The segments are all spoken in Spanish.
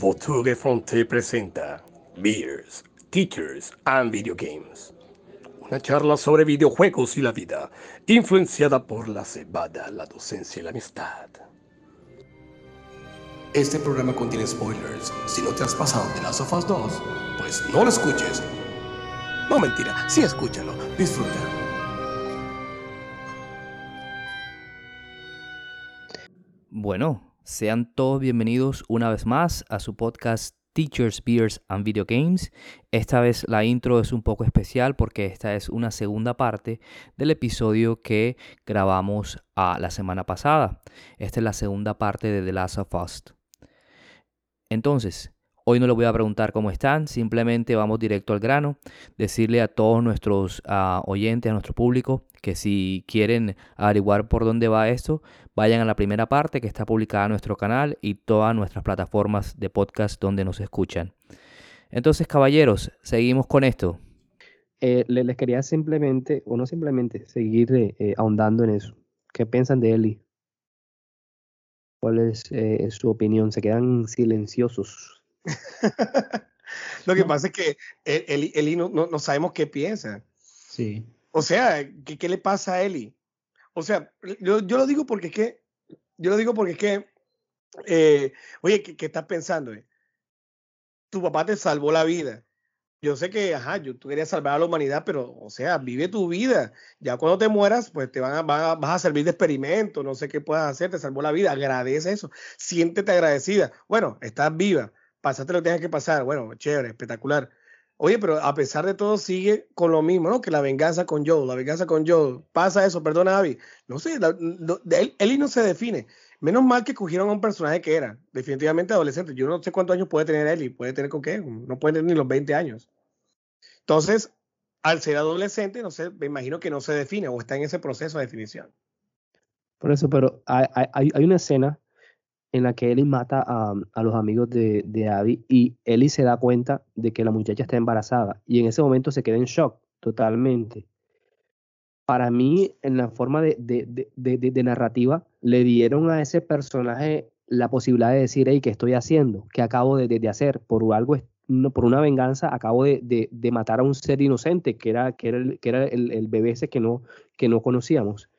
Votuge Fonte presenta Beers, Teachers and Video Games. Una charla sobre videojuegos y la vida, influenciada por la cebada, la docencia y la amistad. Este programa contiene spoilers. Si no te has pasado de Last of Us 2, pues no lo escuches. No mentira, sí escúchalo, disfruta. Bueno, sean todos bienvenidos una vez más a su podcast Teachers, Beers and Video Games. Esta vez la intro es un poco especial porque esta es una segunda parte del episodio que grabamos a la semana pasada. Esta es la segunda parte de The Last of Us. Entonces, Hoy no les voy a preguntar cómo están, simplemente vamos directo al grano. Decirle a todos nuestros ah, oyentes, a nuestro público, que si quieren averiguar por dónde va esto, vayan a la primera parte que está publicada en nuestro canal y todas nuestras plataformas de podcast donde nos escuchan. Entonces, caballeros, seguimos con esto. Eh, les, quería simplemente, o no simplemente, seguir eh, ahondando en eso. ¿Qué piensan de Eli? ¿Cuál es eh, su opinión? ¿Se quedan silenciosos? Lo que pasa es que Eli, no, no, sabemos qué piensa. Sí. O sea, ¿qué, ¿qué, le pasa a Eli? O sea, yo, yo, lo digo porque es que, yo lo digo porque es que, eh, oye, ¿qué, ¿qué, estás pensando? Eh? Tu papá te salvó la vida. Yo sé que, ajá, yo, tú querías salvar a la humanidad, pero, o sea, vive tu vida. Ya cuando te mueras, pues te van a, vas a servir de experimento, no sé qué puedas hacer, te salvó la vida, agradece eso, siéntete agradecida. Bueno, estás viva, pasaste lo que tienes que pasar, bueno, chévere, espectacular. Oye, pero a pesar de todo sigue con lo mismo, ¿no? Que la venganza con Joe, la venganza con Joe. Pasa eso, perdona, Abby. No sé, él, él no se define. Menos mal que cogieron a un personaje que era definitivamente adolescente. Yo no sé cuántos años puede tener Eli, puede tener con qué, no puede tener ni los 20 años. Entonces, al ser adolescente, no sé, me imagino que no se define o está en ese proceso de definición. Por eso, pero hay, hay una escena en la que Ellie mata a, a los amigos de, de, Abby y Ellie se da cuenta de que la muchacha está embarazada y en ese momento se queda en shock totalmente. Para mí, en la forma de, de narrativa, le dieron a ese personaje la posibilidad de decir, hey, ¿qué estoy haciendo? ¿Qué acabo de, hacer? Por algo, por una venganza, acabo de, matar a un ser inocente, que era, que era, el, que era el, el bebé ese que no, que no conocíamos.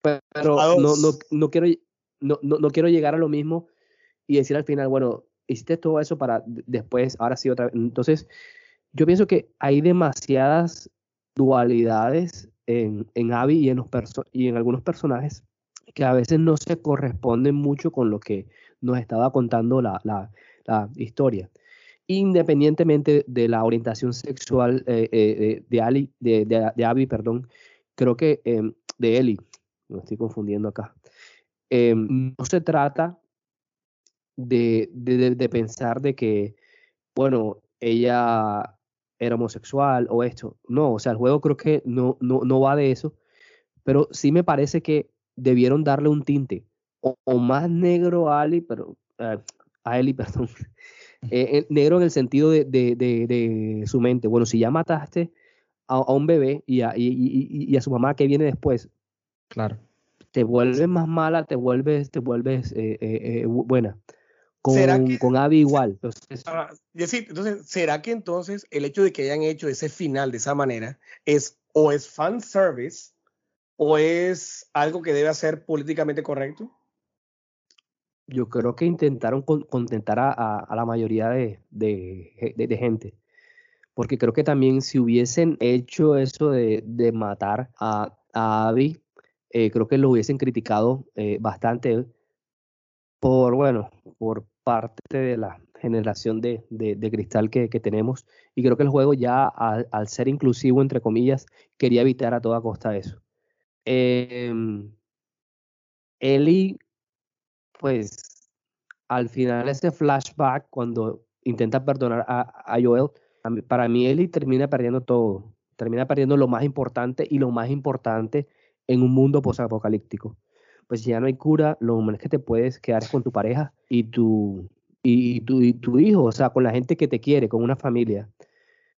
Pero no, no, no, quiero, no, no, quiero llegar a lo mismo y decir al final, bueno, hiciste todo eso para después, ahora sí otra vez. Entonces, yo pienso que hay demasiadas dualidades en, en Abby y en, los y en algunos personajes que a veces no se corresponden mucho con lo que nos estaba contando la, la, historia. Independientemente de la orientación sexual eh, eh, de, Ali, de, de, Abby, perdón, creo que em, de Ellie, me estoy confundiendo acá. Em, no se trata de, de, pensar de que, bueno, ella era homosexual o esto. No, o sea, el juego creo que no, no, no va de eso, pero sí me parece que debieron darle un tinte o, más negro a Ali, pero eh, a Eli, perdón, eh, negro en el sentido de, de, de, su mente. Bueno, si ya mataste a, a un bebé y a, y, y, y a su mamá que viene después, claro te vuelves más mala, te vuelves, te vuelves eh, eh, eh, buena. Con, con Abby igual. Entonces, ah, entonces, ¿será que entonces el hecho de que hayan hecho ese final de esa manera es o es fan service o es algo que debe ser políticamente correcto? Yo creo que intentaron contentar a, a, la mayoría de, de, de, gente. Porque creo que también si hubiesen hecho eso de, de matar a, a Abby, eh, creo que lo hubiesen criticado eh, bastante por, bueno, por parte de la generación de, de, cristal que, que, tenemos. Y creo que el juego ya, al, ser inclusivo, entre comillas, quería evitar a toda costa eso. Eh, Ellie, pues, al final ese flashback, cuando intenta perdonar a, a Joel, para mí Ellie termina perdiendo todo. Termina perdiendo lo más importante y lo más importante en un mundo posapocalíptico. Pues si ya no hay cura, lo menos que te puedes quedar con tu pareja y tu, y, tu, y tu hijo, o sea, con la gente que te quiere, con una familia.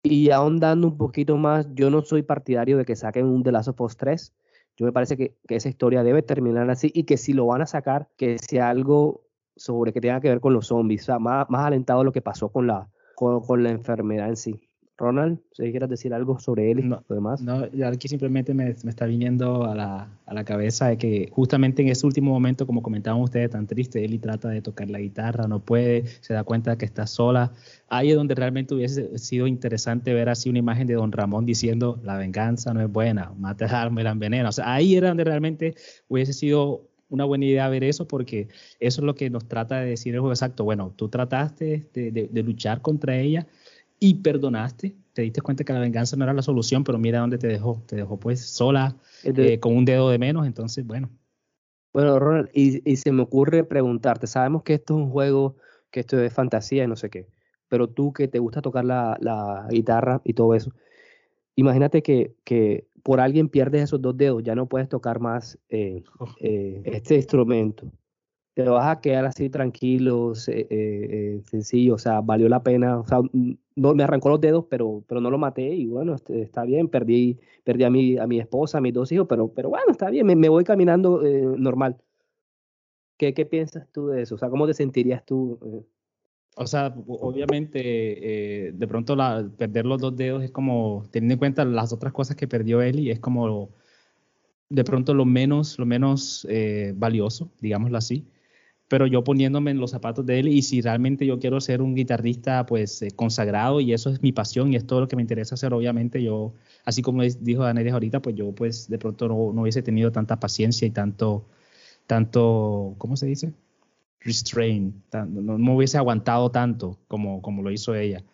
Y ahondando un poquito más, yo no soy partidario de que saquen un The Last of Us 3. Yo me parece que, que, esa historia debe terminar así y que si lo van a sacar, que sea algo sobre que tenga que ver con los zombies, o sea, más, alentado lo que pasó con la, con, con la enfermedad en sí. Ronald, si quieres decir algo sobre él y No, lo demás. No, aquí simplemente me, me está viniendo a la, a la cabeza de que justamente en ese último momento, como comentaban ustedes, tan triste, Eli trata de tocar la guitarra, no puede, se da cuenta de que está sola. Ahí es donde realmente hubiese sido interesante ver así una imagen de Don Ramón diciendo, la venganza no es buena, mata a alma y la envenena. O sea, ahí era donde realmente hubiese sido una buena idea ver eso porque eso es lo que nos trata de decir el juego exacto. Bueno, tú trataste de, de- de luchar contra ella y perdonaste, te diste cuenta que la venganza no era la solución, pero mira dónde te dejó, te dejó pues sola, eh, con un dedo de menos, entonces bueno, Bueno, Ronald, y, y se me ocurre preguntarte, sabemos que esto es un juego, que esto es fantasía y no sé qué, pero tú que te gusta tocar la, la guitarra y todo eso, imagínate que, que por alguien pierdes esos dos dedos, ya no puedes tocar más eh, eh, este instrumento. Te vas a quedar así tranquilo, se- eh, eh, sencillo, o sea, valió la pena, o sea, no, me arrancó los dedos, pero, pero no lo maté y bueno, este, está bien, perdí, perdí a mi, a mi esposa, a mis dos hijos, pero, pero bueno, está bien, me, voy caminando eh, normal. ¿Qué, ¿Qué piensas tú de eso? O sea, ¿cómo te sentirías tú? eh? O sea, obviamente, de pronto perder los dos dedos es como, teniendo en cuenta las otras cosas que perdió Eli, es como de pronto lo menos, lo menos valioso, digámoslo así. Pero yo poniéndome en los zapatos de él y si realmente yo quiero ser un guitarrista pues eh, consagrado y eso es mi pasión y es todo lo que me interesa hacer, obviamente yo, así como dijo Danelis ahorita, pues yo pues de pronto no, no hubiese tenido tanta paciencia y tanto, tanto, ¿cómo se dice? restrain, tan- no, no hubiese aguantado tanto como, como lo hizo ella.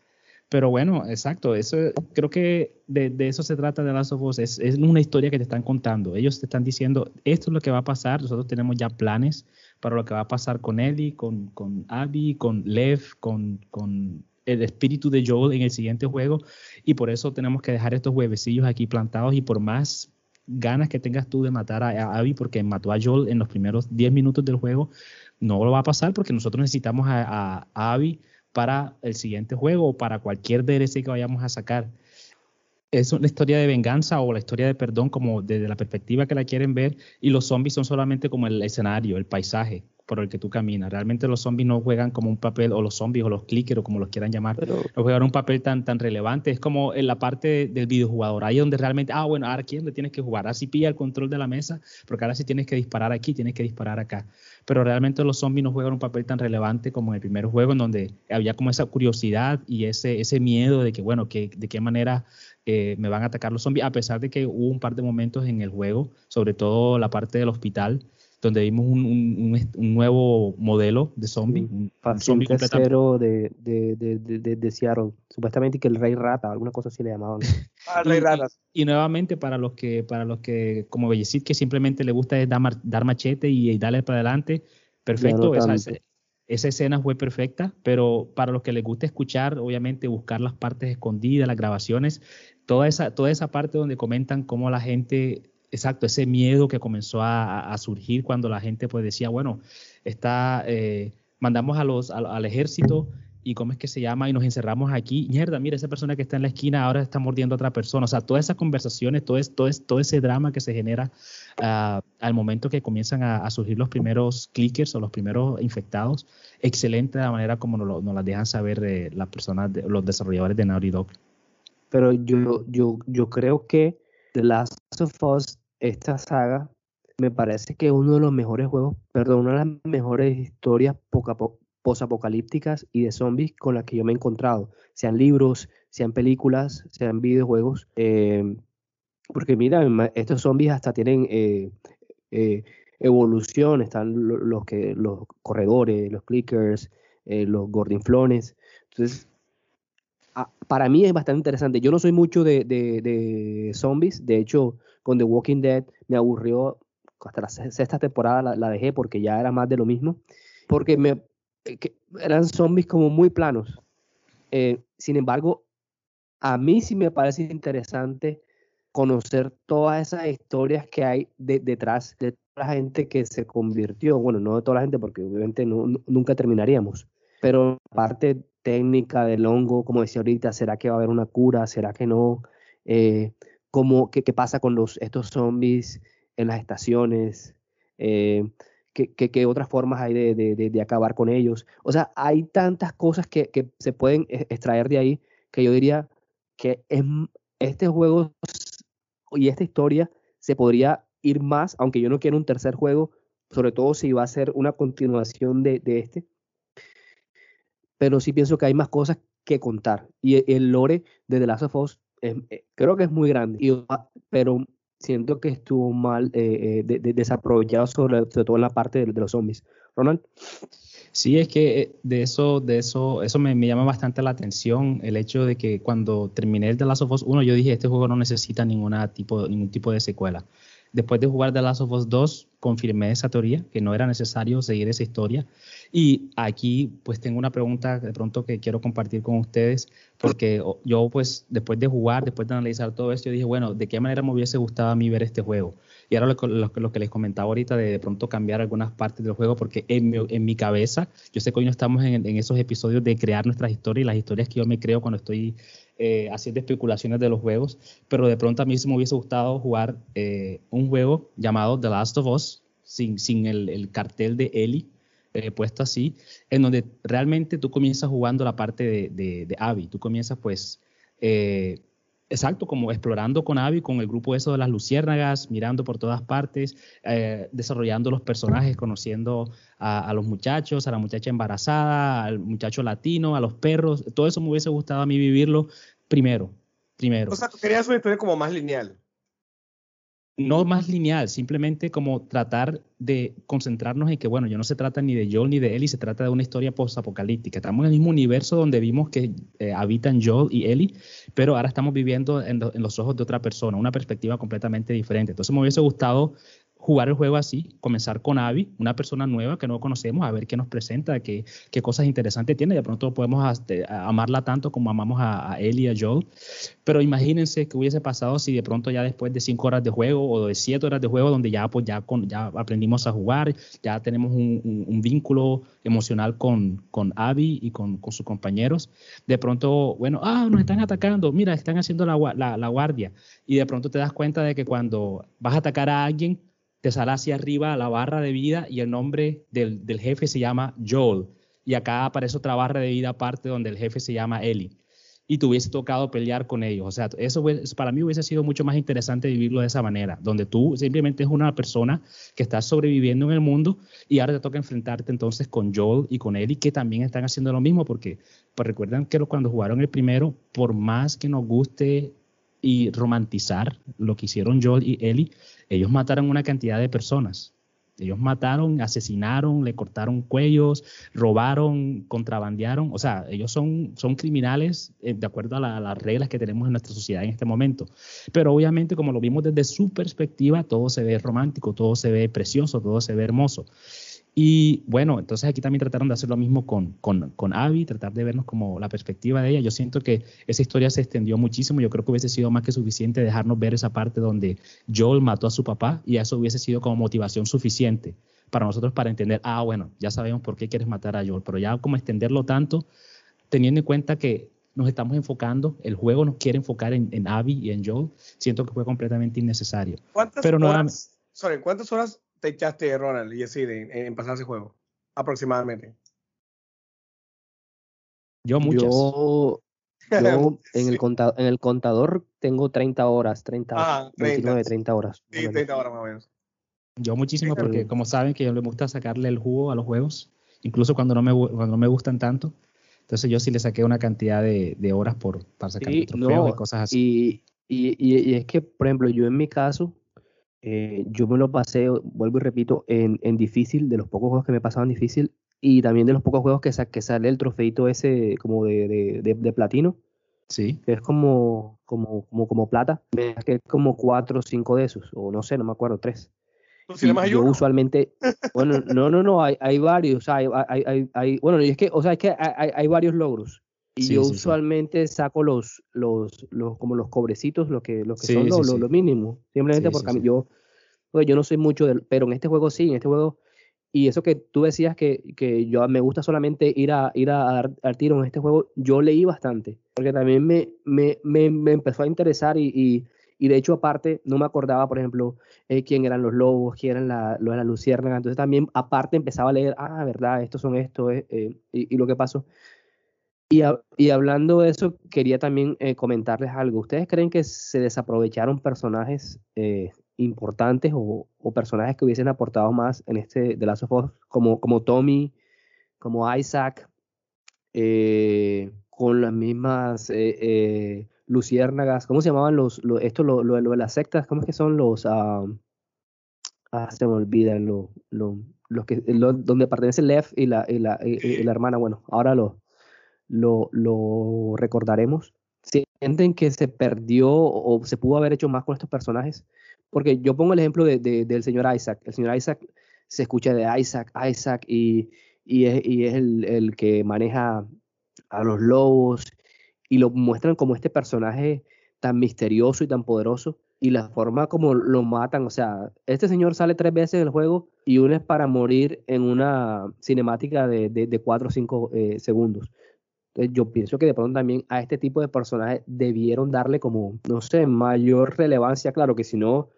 Pero bueno, exacto, eso creo que de, de eso se trata de Last of Us, es, es una historia que te están contando. Ellos te están diciendo, esto es lo que va a pasar, nosotros tenemos ya planes para lo que va a pasar con Ellie, con, con Abby, con Lev, con, con el espíritu de Joel en el siguiente juego, y por eso tenemos que dejar estos huevecillos aquí plantados y por más ganas que tengas tú de matar a, Abby porque mató a Joel en los primeros 10 minutos del juego, no lo va a pasar porque nosotros necesitamos a, a- a Abby para el siguiente juego o para cualquier DLC que vayamos a sacar. Es una historia de venganza o la historia de perdón como desde la perspectiva que la quieren ver y los zombies son solamente como el escenario, el paisaje por el que tú caminas. Realmente los zombies no juegan como un papel, o los zombies o los clickers o como los quieran llamar, Pero, no juegan un papel tan, tan relevante. Es como en la parte del videojugador, ahí donde realmente, ah, bueno, ahora aquí es donde tienes que jugar, así pilla el control de la mesa, porque ahora sí tienes que disparar aquí, tienes que disparar acá. Pero realmente los zombies no juegan un papel tan relevante como en el primer juego, en donde había como esa curiosidad y ese, ese miedo de que, bueno, que, de qué manera eh, me van a atacar los zombies, a pesar de que hubo un par de momentos en el juego, sobre todo la parte del hospital, donde vimos un, un- un est- un nuevo modelo de zombie. Mm, un- un paciente zombie completamente- cero de, de, de, de, de- de Seattle. Supuestamente que el rey rata, alguna cosa así le llamaban. Ah, Rey Y- Ratas. Y nuevamente para los que, para los que, como Bellecid, que simplemente le gusta es dar, dar machete y, y darle para adelante, perfecto. no esa- esa escena fue perfecta, pero para los que les gusta escuchar, obviamente buscar las partes escondidas, las grabaciones, toda esa, toda esa parte donde comentan cómo la gente, exacto, ese miedo que comenzó a, surgir cuando la gente pues decía, bueno, está, eh, mandamos a los, al- ejército y cómo es que se llama y nos encerramos aquí. Mierda, mira, esa persona que está en la esquina ahora está mordiendo a otra persona. O sea, todas esas conversaciones, todo, es, todo, es, todo ese drama que se genera ah, al momento que comienzan a, surgir los primeros clickers o los primeros infectados, excelente la manera como nos, nos las dejan saber eh, las personas, de- los desarrolladores de Naughty. Pero yo, yo, yo creo que The Last of Us, esta saga, me parece que es uno de los mejores juegos, perdón, una de las mejores historias poca- po- posapocalípticas y de zombies con las que yo me he encontrado, sean libros, sean películas, sean videojuegos. eh, porque mira, estos zombies hasta tienen eh, eh, evolución, están lo- los, que, los corredores, los clickers, los gordinflones. Entonces, para mí es bastante interesante. Yo no soy mucho de, de- de zombies. De hecho, con The Walking Dead me aburrió. Hasta la se- sexta temporada la, dejé porque ya era más de lo mismo. Porque me, eh, eran zombies como muy planos. Eh, sin embargo, a mí sí me parece interesante conocer todas esas historias que hay de- detrás de toda la gente que se convirtió. Bueno, no de toda la gente porque obviamente nunca terminaríamos. Pero la parte técnica del hongo, como decía ahorita, ¿será que va a haber una cura? ¿Será que no? Eh, ¿cómo- qué, pasa con los, estos zombies en las estaciones? Eh, qué, qué- otras formas hay de, de- de- acabar con ellos. O sea, hay tantas cosas que, que se pueden e- extraer de ahí que yo diría que es, este juego y esta historia se podría ir más, aunque yo no quiero un tercer juego, sobre todo si va a ser una continuación de, de este. Pero sí pienso que hay más cosas que contar. Y e- el lore de The Last of Us es- eh, creo que es muy grande, y, pero siento que estuvo mal eh, eh, de- de- desaprovechado sobre, sobre todo en la parte de, de los zombies. Ronald, Sí, es que eh, de eso, de eso, eso me, me llama bastante la atención, el hecho de que cuando terminé el The Last of Us 1, yo dije, este juego no necesita ninguna tipo, ningún tipo de secuela. Después de jugar The Last of Us 2, confirmé esa teoría, que no era necesario seguir esa historia. Y aquí, pues, tengo una pregunta de pronto que quiero compartir con ustedes, porque yo, pues, después de jugar, después de analizar todo esto, dije, bueno, ¿de qué manera me hubiese gustado a mí ver este juego? Y ahora lo que les comentaba ahorita de de pronto cambiar algunas partes del juego, porque en mi, en mi cabeza, yo sé que hoy no estamos en, en esos episodios de crear nuestras historias y las historias que yo me creo cuando estoy eh, haciendo especulaciones de los juegos, pero de pronto a mí sí me hubiese gustado jugar eh, un juego llamado The Last of Us, sin, sin el, el cartel de Ellie eh, puesto así, en donde realmente tú comienzas jugando la parte de, de, Abby, tú comienzas pues... eh, Exacto, como explorando con Abby, con el grupo eso de las luciérnagas, mirando por todas partes, eh, desarrollando los personajes, conociendo a, los muchachos, a la muchacha embarazada, al muchacho latino, a los perros. Todo eso me hubiese gustado a mí vivirlo primero. Primero. O sea, querías una historia como más lineal. No más lineal, simplemente como tratar de concentrarnos en que, bueno, ya no se trata ni de Joel ni de Ellie, se trata de una historia post-apocalíptica. Estamos en el mismo universo donde vimos que eh, habitan Joel y Ellie, pero ahora estamos viviendo en, en los ojos de otra persona, una perspectiva completamente diferente. Entonces me hubiese gustado jugar el juego así, comenzar con Abby, una persona nueva que no conocemos, a ver qué nos presenta, qué, qué cosas interesantes tiene. De pronto podemos a- amarla tanto como amamos a, a Ellie y a Joel. Pero imagínense qué hubiese pasado si de pronto ya después de cinco horas de juego o de siete horas de juego, donde ya pues ya, con, ya aprendimos a jugar, ya tenemos un, un- un vínculo emocional con, con Abby y con, con sus compañeros, de pronto, bueno, ah, nos están atacando, mira, están haciendo la, la, la guardia. Y de pronto te das cuenta de que cuando vas a atacar a alguien, te sale hacia arriba la barra de vida y el nombre del, del jefe se llama Joel. Y acá aparece otra barra de vida aparte donde el jefe se llama Ellie y te hubiese tocado pelear con ellos. O sea, eso para mí hubiese sido mucho más interesante vivirlo de esa manera, donde tú simplemente es una persona que está sobreviviendo en el mundo y ahora te toca enfrentarte entonces con Joel y con Ellie, que también están haciendo lo mismo, porque pues recuerdan que cuando jugaron el primero, por más que nos guste y romantizar lo que hicieron Joel y Ellie, ellos mataron una cantidad de personas. Ellos mataron, asesinaron, le cortaron cuellos, robaron, contrabandearon. O sea, ellos son, son criminales eh, de acuerdo a, a las reglas que tenemos en nuestra sociedad en este momento. Pero obviamente, como lo vimos desde su perspectiva, todo se ve romántico, todo se ve precioso, todo se ve hermoso. Y bueno, entonces aquí también trataron de hacer lo mismo con, con, con Abby, tratar de vernos como la perspectiva de ella. Yo siento que esa historia se extendió muchísimo. Yo creo que hubiese sido más que suficiente dejarnos ver esa parte donde Joel mató a su papá y eso hubiese sido como motivación suficiente para nosotros para entender, ah, bueno, ya sabemos por qué quieres matar a Joel, pero ya como extenderlo tanto, teniendo en cuenta que nos estamos enfocando, el juego nos quiere enfocar en, en Abby y en Joel, siento que fue completamente innecesario. ¿Cuántas Pero horas, sorry, ¿cuántas horas te echaste, Ronald y así en, en pasar ese juego? Aproximadamente. Yo muchas. yo, yo en, Sí. el contador, en el contador tengo 30 horas, 30, Ah, 29, 30. 30 horas. Sí, menos. 30 horas más o menos. Yo muchísimo porque como saben que yo le gusta sacarle el jugo a los juegos, incluso cuando no me, cuando no me gustan tanto. Entonces yo sí le saqué una cantidad de, de horas por, para sacar Sí, trofeos y no, cosas así. Y, y, y- y es que, por ejemplo, yo en mi caso, eh, yo me lo pasé, vuelvo y repito, en, en difícil, de los pocos juegos que me pasaban difícil, y también de los pocos juegos que, sa- que sale el trofeito ese como de, de, de- de platino, Sí. que es como, como, como, como plata, me saqué como cuatro o cinco de esos, o no sé, no me acuerdo, tres. ¿Tú sí yo usualmente, bueno, no, no, no, hay, hay varios, hay, hay, hay, hay- bueno, y es que, o sea, es que hay, hay- hay varios logros. Y Sí, yo sí, sí. usualmente saco los, los, los, como los cobrecitos, los que, los que son lo, lo- lo mínimo. Simplemente porque yo, pues, yo no soy mucho pero en este juego sí, en este juego, y eso que tú decías que, que yo me gusta solamente ir a, ir a dar, dar tiro en este juego, yo leí bastante, porque también me, me, me, me empezó a interesar y, y, Y de hecho, aparte, no me acordaba, por ejemplo, eh, quién eran los lobos, quién eran la, los de la luciérnaga. Entonces también, aparte, empezaba a leer, ah, verdad, estos son estos, eh, eh, y, y, lo que pasó. Y, hablando de eso, quería también comentarles algo. ¿Ustedes creen que se desaprovecharon personajes importantes o, personajes que hubiesen aportado más en este The Last of Us, como, como Tommy, como Isaac, con las mismas luciérnagas, ¿cómo se llamaban los, los esto, lo, de las sectas? ¿Cómo es que son los, uh, ah, se me olvidan, lo, lo, los que, donde pertenece Lev y la, y la, y, la hermana, bueno, ahora lo, lo, lo recordaremos. ¿Sienten que se perdió o se pudo haber hecho más con estos personajes? Porque yo pongo el ejemplo de, de, del señor Isaac. El señor Isaac se escucha de Isaac, Isaac, y, y es, y es el, el que maneja a los lobos y lo muestran como este personaje tan misterioso y tan poderoso y la forma como lo matan, o sea, este señor sale tres veces en el juego y uno es para morir en una cinemática de, de, cuatro o cinco eh, segundos. Entonces yo pienso que de pronto también a este tipo de personajes debieron darle como, no sé, mayor relevancia, claro que si no,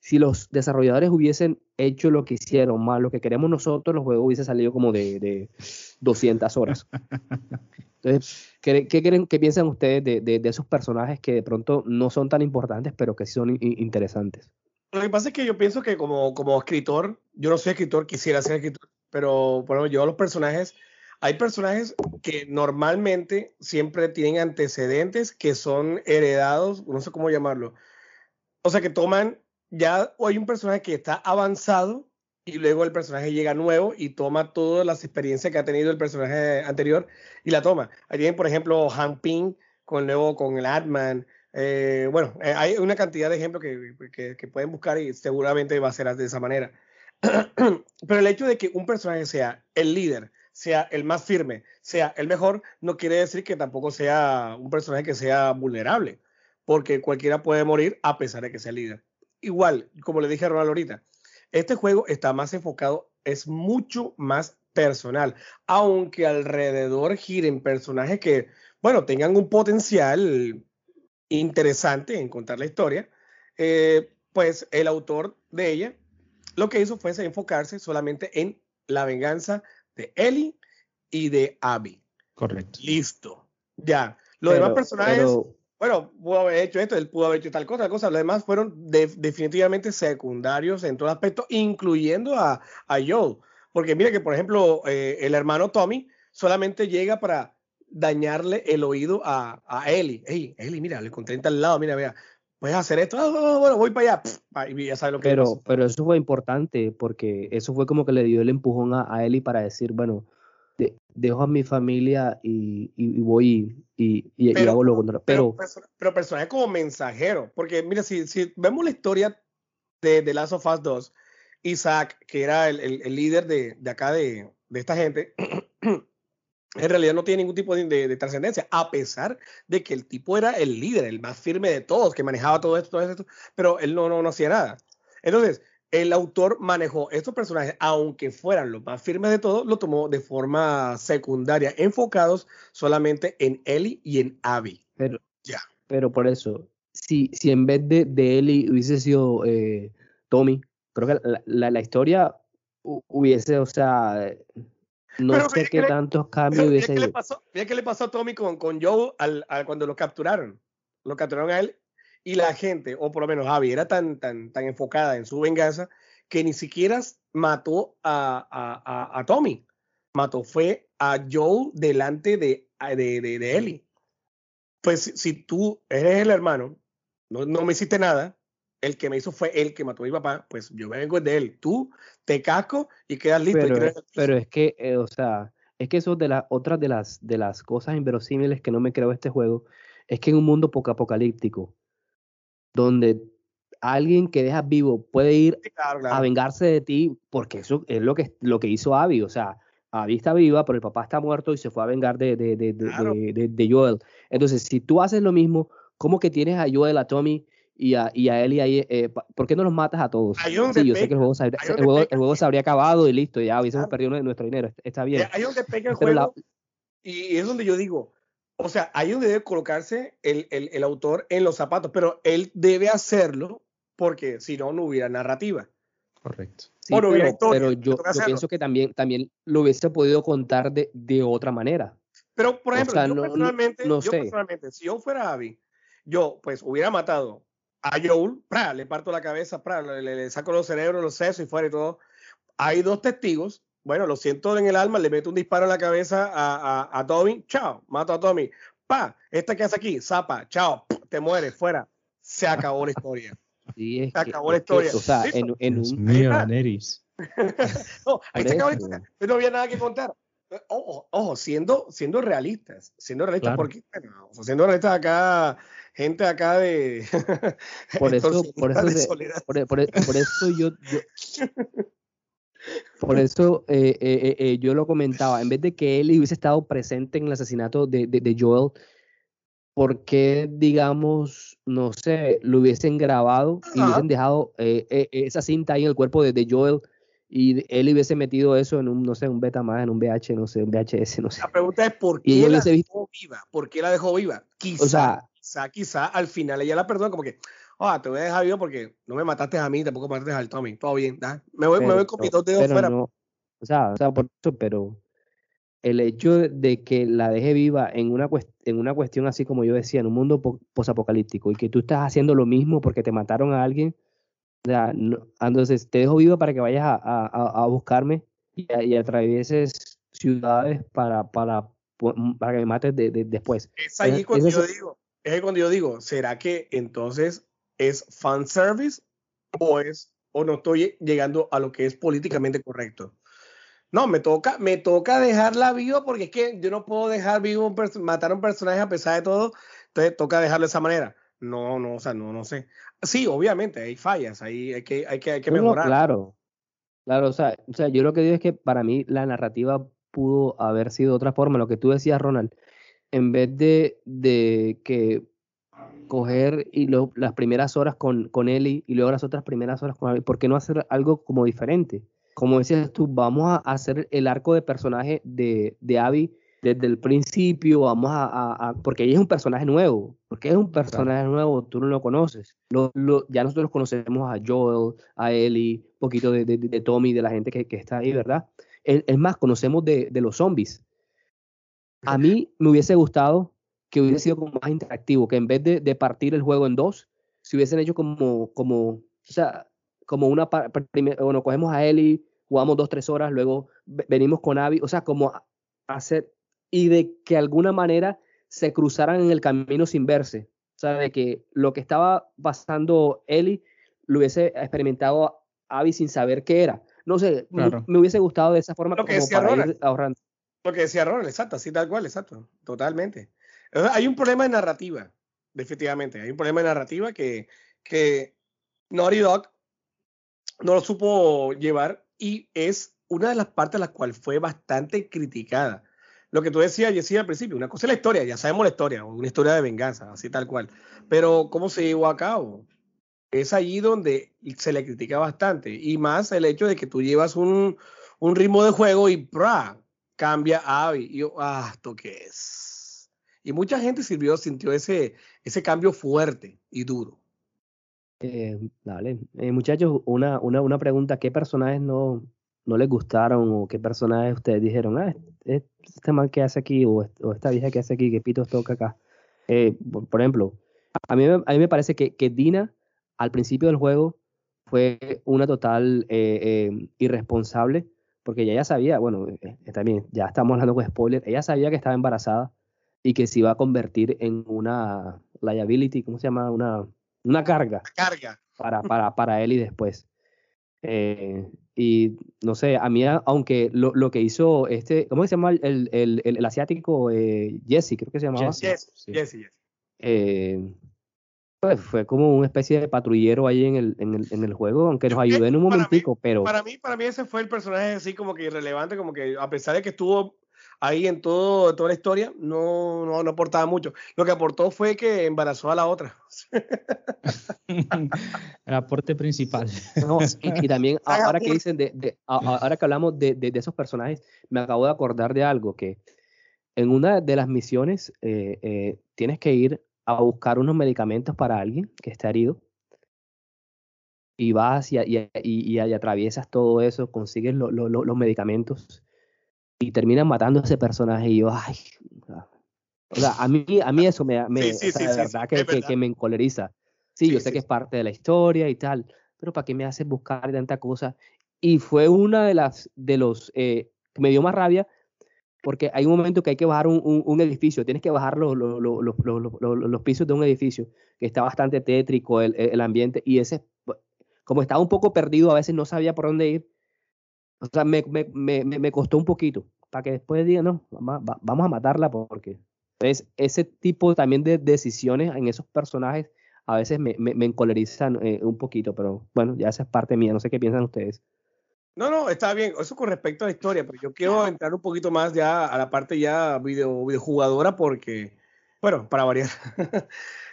si los desarrolladores hubiesen hecho lo que hicieron, más lo que queremos nosotros, los juegos hubiese salido como de, de 200 horas. Entonces, ¿qué, qué, qué piensan ustedes de, de, esos personajes que de pronto no son tan importantes, pero que sí son interesantes? Lo que pasa es que yo pienso que como, como escritor, yo no soy escritor, quisiera ser escritor, pero bueno, yo los personajes, hay personajes que normalmente siempre tienen antecedentes que son heredados, no sé cómo llamarlo. O sea, que toman, ya hay un personaje que está avanzado y luego el personaje llega nuevo y toma todas las experiencias que ha tenido el personaje anterior y la toma. Ahí tienen, por ejemplo, Han Ping con luego con el Atman. Eh, bueno, eh, hay una cantidad de ejemplos que, que, pueden buscar y seguramente va a ser de esa manera. Pero el hecho de que un personaje sea el líder, sea el más firme, sea el mejor, no quiere decir que tampoco sea un personaje que sea vulnerable, porque cualquiera puede morir a pesar de que sea líder. Igual, como le dije a Ronald ahorita, este juego está más enfocado, es mucho más personal, aunque alrededor giren personajes que, bueno, tengan un potencial interesante en contar la historia, eh, pues el autor de ella lo que hizo fue enfocarse solamente en la venganza de Ellie y de Abby. Correcto. Listo. Ya. Los demás personajes bueno, pudo haber hecho esto, él pudo haber hecho tal cosa, tal cosa. Los demás fueron definitivamente secundarios en todo aspecto, incluyendo a, a Joel. Porque mira que, por ejemplo, eh, el hermano Tommy solamente llega para dañarle el oído a, a Ellie. Hey, Ellie, mira, le encontré al lado, mira, vea, puedes hacer esto, ah, bueno, voy para allá, y ya sabes lo que pero, pero eso fue importante, porque eso fue como que le dio el empujón a, a Ellie para decir, bueno, dejo a mi familia y, y, voy y, y, pero, hago lo Pero, pero, pero personaje como mensajero, porque mira, si, si vemos la historia de, de Last of Us 2, Isaac, que era el, el, el líder de, de, acá de, de esta gente, en realidad no tiene ningún tipo de, de, trascendencia, a pesar de que el tipo era el líder, el más firme de todos, que manejaba todo esto, todo esto, pero él no, no, no hacía nada. Entonces, el autor manejó estos personajes, aunque fueran los más firmes de todos, lo tomó de forma secundaria, enfocados solamente en Ellie y en Abby. Pero, ya. pero por eso, si, si en vez de, de Ellie hubiese sido eh, Tommy, creo que la, la, historia hubiese, o sea, no pero sé qué tantos cambios hubiese. ¿qué le pasó, qué le pasó a Tommy con, con Joe al, al, cuando lo capturaron? Lo capturaron a él y la gente, o por lo menos Javi, era tan, tan, tan enfocada en su venganza que ni siquiera mató a, a, a, Tommy. Mató fue a Joe delante de, de, de, de Ellie. Pues si tú eres el hermano, no, no, me hiciste nada, el que me hizo fue el que mató a mi papá, pues yo vengo de él. Tú te casco y quedas listo. Pero, y pero es que, eh, o sea, es que eso de las otras de las, de las cosas inverosímiles que no me creo este juego, es que en un mundo poco apocalíptico, donde alguien que dejas vivo puede ir a vengarse de ti, porque eso es lo que, lo que hizo Abby. O sea, Abby está viva, pero el papá está muerto y se fue a vengar de, de, de, de, de Joel. Entonces, si tú haces lo mismo, ¿cómo que tienes a Joel, a Tommy y a, y a Ellie ahí? Eh, ¿Por qué no los matas a todos? Sí, yo sé que el juego, se, el, juego, el juego, se habría acabado y listo, ya hubiésemos perdido nuestro dinero. Está bien. Hay donde pega el juego y es donde yo digo, O sea, ahí donde debe colocarse el, el, el autor en los zapatos, pero él debe hacerlo porque si no, no hubiera narrativa. Correcto. Sí, O no hubiera pero, historia, pero yo, yo pienso que también, también lo hubiese podido contar de, de otra manera. Pero, por O ejemplo, sea, yo, no- no- personalmente, no yo sé. personalmente, si yo fuera Abby, yo pues hubiera matado a Joel, ¡pra! le parto la cabeza, ¡pra! le, le- saco los cerebros, los sesos y fuera y todo. Hay dos testigos, bueno, lo siento en el alma, le meto un disparo en la cabeza a, a, a Tommy, chao, mato a Tommy, pa, esta que hace aquí, zapa, chao, te mueres, fuera. Se acabó la historia. Sí, es Se que- acabó la es que, historia. o sea, Listo. en, en un, mío. Daenerys. No, ahí se acabó la historia. No había nada que contar. Ojo, ojo, siendo, siendo realistas, siendo realistas, Claro. porque, bueno, siendo realistas acá, gente acá de. por eso, por eso, de por, por- por eso yo, yo- por eso eh, eh, eh, yo lo comentaba, en vez de que él hubiese estado presente en el asesinato de, de, de Joel, ¿por qué, digamos, no sé, lo hubiesen grabado y hubiesen dejado eh, eh, esa cinta ahí en el cuerpo de, de Joel y él hubiese metido eso en un, no sé, un beta más, en un VH, no sé, un VHS, no sé. La pregunta es: ¿por qué la dejó viva? ¿Por qué la dejó viva? Quizá, O sea, quizá, quizá al final ella la perdona, como que, ah, te voy a dejar vivo porque no me mataste a mí, tampoco mataste al Tommy. Todo bien, ¿da? Me voy, me voy con mis dos dedos fuera. no, o sea, o sea, por eso, pero el hecho de que la deje viva en una, en una cuestión así como yo decía, en un mundo po- posapocalíptico y que tú estás haciendo lo mismo porque te mataron a alguien, o sea, no- entonces te dejo viva para que vayas a, a- a- buscarme y, a- y atravieses ciudades para, para, po- para que me mates de- de- después. Es ahí Es- cuando yo digo, es cuando yo digo, ¿será que entonces es fan service o es o no estoy llegando a lo que es políticamente correcto? No, me toca, me toca dejarla viva porque es que yo no puedo dejar vivo un matar a un personaje a pesar de todo, entonces toca dejarlo de esa manera. No, no, o sea, no, no sé. Sí, obviamente, hay fallas, ahí hay que, hay que, hay que no, mejorar. claro, claro, o sea, o sea, yo lo que digo es que para mí la narrativa pudo haber sido de otra forma, lo que tú decías, Ronald, en vez de, de que coger y lo- las primeras horas con, con Ellie y luego las otras primeras horas con Abby, ¿por qué no hacer algo como diferente? Como decías tú, vamos a hacer el arco de personaje de, de Abby desde el principio, vamos a, a- a- porque ella es un personaje nuevo, porque es un personaje nuevo, tú no lo conoces. Lo- lo- ya nosotros conocemos a Joel, a Ellie, un poquito de, de, de Tommy, de la gente que, que está ahí, ¿verdad? Es, es más, conocemos de, de los zombies. A mí me hubiese gustado que hubiese sido como más interactivo, que en vez de, de partir el juego en dos, se hubiesen hecho como, como, o sea, como una, bueno, cogemos a Ellie, jugamos dos, tres horas, luego ve- venimos con Abby, o sea, como hacer, y de que de alguna manera se cruzaran en el camino sin verse, o sea, de que lo que estaba pasando Ellie lo hubiese experimentado Abby sin saber qué era. No sé, me- Claro. me, hubiese gustado de esa forma Lo que como decía para ir ahorrando. Lo que decía Ronald, exacto, así tal cual, exacto, totalmente. Hay un problema de narrativa, definitivamente. Hay un problema de narrativa que, que Naughty Dog no lo supo llevar y es una de las partes a las cuales fue bastante criticada. Lo que tú decías, Jessy, al principio, una cosa es la historia, ya sabemos la historia, una historia de venganza, así tal cual. Pero ¿cómo se llevó a cabo? Es allí donde se le critica bastante. Y más el hecho de que tú llevas un, un ritmo de juego y ¡pra! Cambia a Abby. Y yo, ah, ¿esto qué es? Y mucha gente sirvió, sintió ese, ese cambio fuerte y duro. Eh, dale. Eh, muchachos, una, una, una pregunta, ¿qué personajes no, no les gustaron o qué personajes ustedes dijeron, ah, este, este man que hace aquí o, o esta vieja que hace aquí, que pitos toca acá? Eh, por, por ejemplo, a mí, a mí me parece que, que Dina al principio del juego fue una total eh, irresponsable porque ella ya sabía, bueno, eh, eh, también ya estamos hablando con spoiler, ella sabía que estaba embarazada y que se iba a convertir en una liability, ¿cómo se llama? Una, una carga Carga. para, para, para él y después. Eh, y no sé, a mí, aunque lo, lo que hizo este, ¿cómo se llama el, el, el- el asiático? Eh, Jesse, creo que se llamaba. Jesse. Yes, Sí. yes, yes. Eh, pues fue como una especie de patrullero ahí en el, en el, en el juego, aunque nos ayudó en un para mí- momentico, pero Para mí, para mí ese fue el personaje así como que irrelevante, como que a pesar de que estuvo ahí en todo, toda la historia, no, no, no aportaba mucho. Lo que aportó fue que embarazó a la otra. El aporte principal. No, y, y también ahora que dicen de, ahora que hablamos de, de- de esos personajes, me acabo de acordar de algo que en una de las misiones eh, eh, tienes que ir a buscar unos medicamentos para alguien que está herido y vas y, y, y, y atraviesas todo eso, consigues lo, lo, los medicamentos y terminan matando a ese personaje y yo, ay, o sea, a mí, a mí eso me, me Sí, sí, o sea, sí, de verdad, que, me encoleriza. Sí, yo sé que es parte de la historia y tal, pero ¿para qué me haces buscar tanta cosa? Y fue una de las, de los, eh, que me dio más rabia, porque hay un momento que hay que bajar un, un, un edificio, tienes que bajar los, los, los, los, pisos de un edificio, que está bastante tétrico el, el ambiente, y ese, como estaba un poco perdido, a veces no sabía por dónde ir, o sea, me, me, me, me- costó un poquito, para que después diga, no, vamos a, matarla porque es ese tipo también de decisiones en esos personajes a veces me, me, me encolerizan eh, un poquito, pero bueno, ya esa es parte mía, no sé qué piensan ustedes. No, no, está bien. Eso con respecto a la historia, pero yo quiero entrar un poquito más ya a la parte ya video, videojugadora porque, bueno, para variar.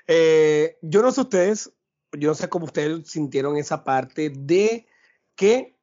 Eh, yo no sé ustedes, yo no sé cómo ustedes sintieron esa parte de que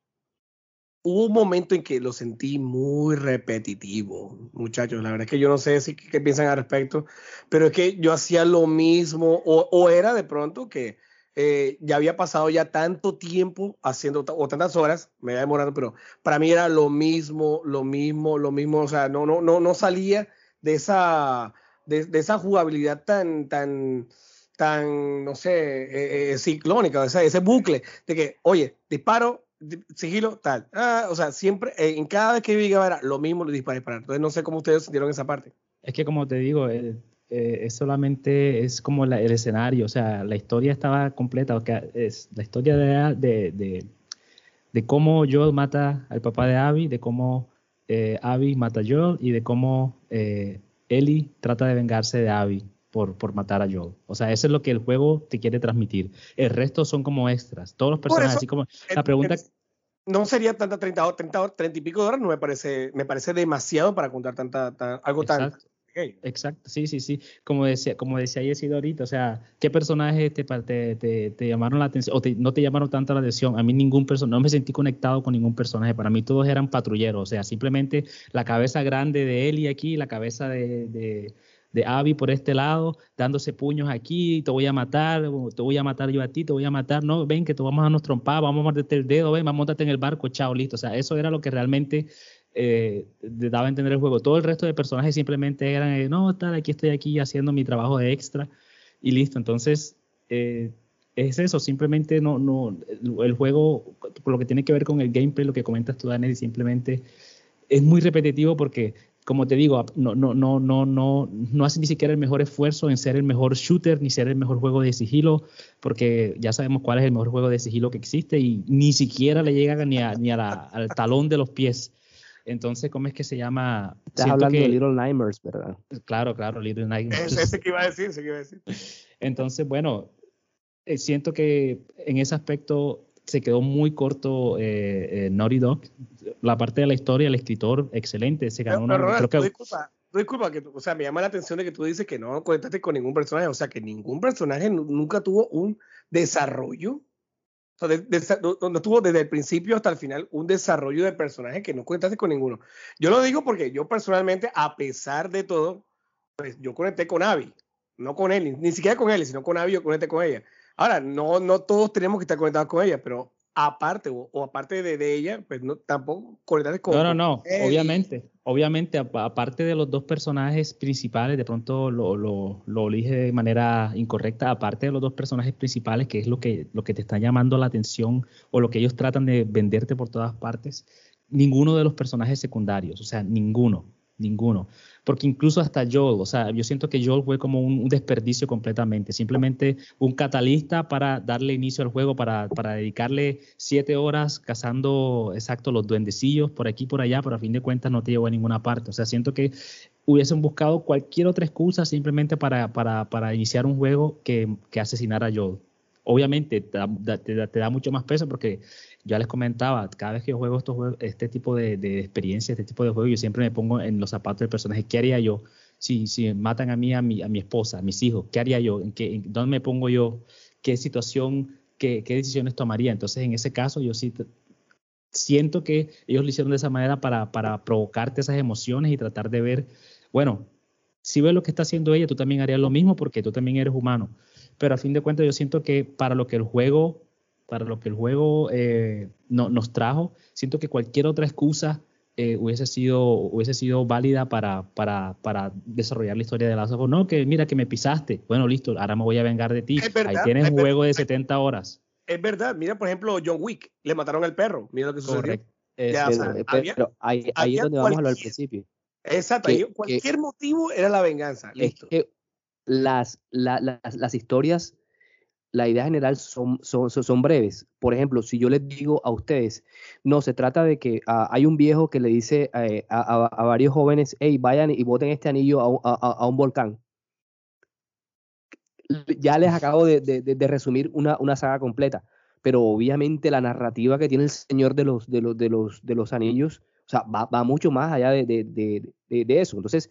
hubo un momento en que lo sentí muy repetitivo, muchachos. La verdad es que yo no sé si qué piensan al respecto, pero es que yo hacía lo mismo o, o era de pronto que eh, ya había pasado ya tanto tiempo haciendo o tantas horas, me había demorado, pero para mí era lo mismo, lo mismo, lo mismo, o sea, no, no, no, no salía de esa, de, de esa jugabilidad tan, tan, tan, no sé, eh, eh, ciclónica, o sea, ese bucle de que, oye, disparo, di- sigilo, tal. Ah, o sea, siempre, eh, en cada vez que llegaba era lo mismo, lo disparé, disparar. Entonces, no sé cómo ustedes sintieron esa parte. Es que como te digo, eh, eh, es solamente es como la- el escenario, o sea, la historia estaba completa, o sea, es la historia de, de, de, de cómo Joel mata al papá de Abby, de cómo eh, Abby mata a Joel y de cómo eh, Ellie trata de vengarse de Abby por, por matar a Joel. O sea, eso es lo que el juego te quiere transmitir. El resto son como extras. Todos los personajes, eso, así como la pregunta, no sería tanta 30 horas, 30, horas, 30 y pico de horas, no me parece, me parece demasiado para contar tanta, tan- algo tan. Exacto, sí, sí, sí. Como decía, como decía Yesido ahorita, o sea, ¿qué personajes te, te, te, te llamaron la atención o no te llamaron tanto la atención? A mí ningún personaje, no me sentí conectado con ningún personaje. Para mí todos eran patrulleros, o sea, simplemente la cabeza grande de Ellie aquí, la cabeza de, de, de Abby por este lado, dándose puños aquí, te voy a matar, te voy a matar yo a ti, te voy a matar, no, ven que te vamos a nos trompar, vamos a morderte el dedo, ven, vamos a montarte en el barco, chao, listo. O sea, eso era lo que realmente eh, daba a entender el juego. Todo el resto de personajes simplemente eran, eh, no, tal, aquí estoy aquí haciendo mi trabajo de extra y listo. Entonces, eh, es eso, simplemente no, no, el juego, por lo que tiene que ver con el gameplay, lo que comentas tú, Daniel, simplemente es muy repetitivo porque, como te digo, no, no, no, no, no, no hace ni siquiera el mejor esfuerzo en ser el mejor shooter ni ser el mejor juego de sigilo, porque ya sabemos cuál es el mejor juego de sigilo que existe y ni siquiera le llega ni, a- ni a la- al talón de los pies. Entonces, ¿cómo es que se llama? Estás Siento hablando de Little Nightmares, ¿verdad? Claro, claro, Little Nightmares. Es, ese que iba a decir, ese que iba a decir. Entonces, bueno, eh, siento que en ese aspecto se quedó muy corto eh, eh, Naughty Dog. La parte de la historia, el escritor, excelente. Se ganó Pero, una. pero, Ronald, creo que, disculpa, disculpa que, o sea, me llama la atención de que tú dices que no conectaste con ningún personaje, o sea, que ningún personaje nu- nunca tuvo un desarrollo. O sea, de- de- no, no tuvo desde el principio hasta el final un desarrollo de personaje que no conectaste con ninguno. Yo lo digo porque yo personalmente, a pesar de todo, pues yo conecté con Abby, no con él, ni, ni siquiera con él, sino con Abby yo conecté con ella. Ahora, no, no todos tenemos que estar conectados con ella, pero aparte o, o aparte de, de ella, pues no, tampoco con no, no, no. Obviamente, obviamente, aparte de los dos personajes principales, de pronto lo, lo, lo elige de manera incorrecta. Aparte de los dos personajes principales, que es lo que, lo que te está llamando la atención o lo que ellos tratan de venderte por todas partes, ninguno de los personajes secundarios, o sea, ninguno, ninguno. Porque incluso hasta Joel, o sea, yo siento que Joel fue como un, desperdicio completamente, simplemente un catalista para darle inicio al juego, para, para dedicarle siete horas cazando, exacto, los duendecillos por aquí y por allá, pero a fin de cuentas no te llevó a ninguna parte. O sea, siento que hubiesen buscado cualquier otra excusa simplemente para, para, para iniciar un juego que, que asesinara a Joel. Obviamente te da mucho más peso porque ya les comentaba, cada vez que yo juego estos este tipo de, de experiencia, este tipo de juegos, yo siempre me pongo en los zapatos del personaje. ¿Qué haría yo si, si matan a mí, a mi, a mi esposa, a mis hijos? ¿Qué haría yo? ¿En qué, ¿Dónde me pongo yo? ¿Qué situación, qué, qué decisiones tomaría? Entonces, en ese caso, yo sí siento que ellos lo hicieron de esa manera para, para provocarte esas emociones y tratar de ver bueno, si ves lo que está haciendo ella, tú también harías lo mismo porque tú también eres humano. Pero a fin de cuentas yo siento que para lo que el juego, para lo que el juego eh, no, nos trajo, siento que cualquier otra excusa eh, hubiese, sido, hubiese sido válida para, para, para desarrollar la historia de Last No, que mira que me pisaste. Bueno, listo, ahora me voy a vengar de ti. Ahí tienes un juego de 70 horas. Es verdad, mira, por ejemplo, John Wick, le mataron al perro. Mira lo que sucedió. Correcto. pero ahí, ahí es donde vamos a hablar al principio. Exacto, cualquier motivo era la venganza. Listo. Es que las, las, las historias la idea general son, son, son, breves. Por ejemplo, si yo les digo a ustedes, no, se trata de que ah, hay un viejo que le dice eh, a, varios jóvenes, hey, vayan y boten este anillo a, un volcán. Ya les acabo de, resumir una, una, saga completa, pero obviamente la narrativa que tiene el Señor de los, de los, de los, de los Anillos, o sea, va, va mucho más allá de, eso. Entonces,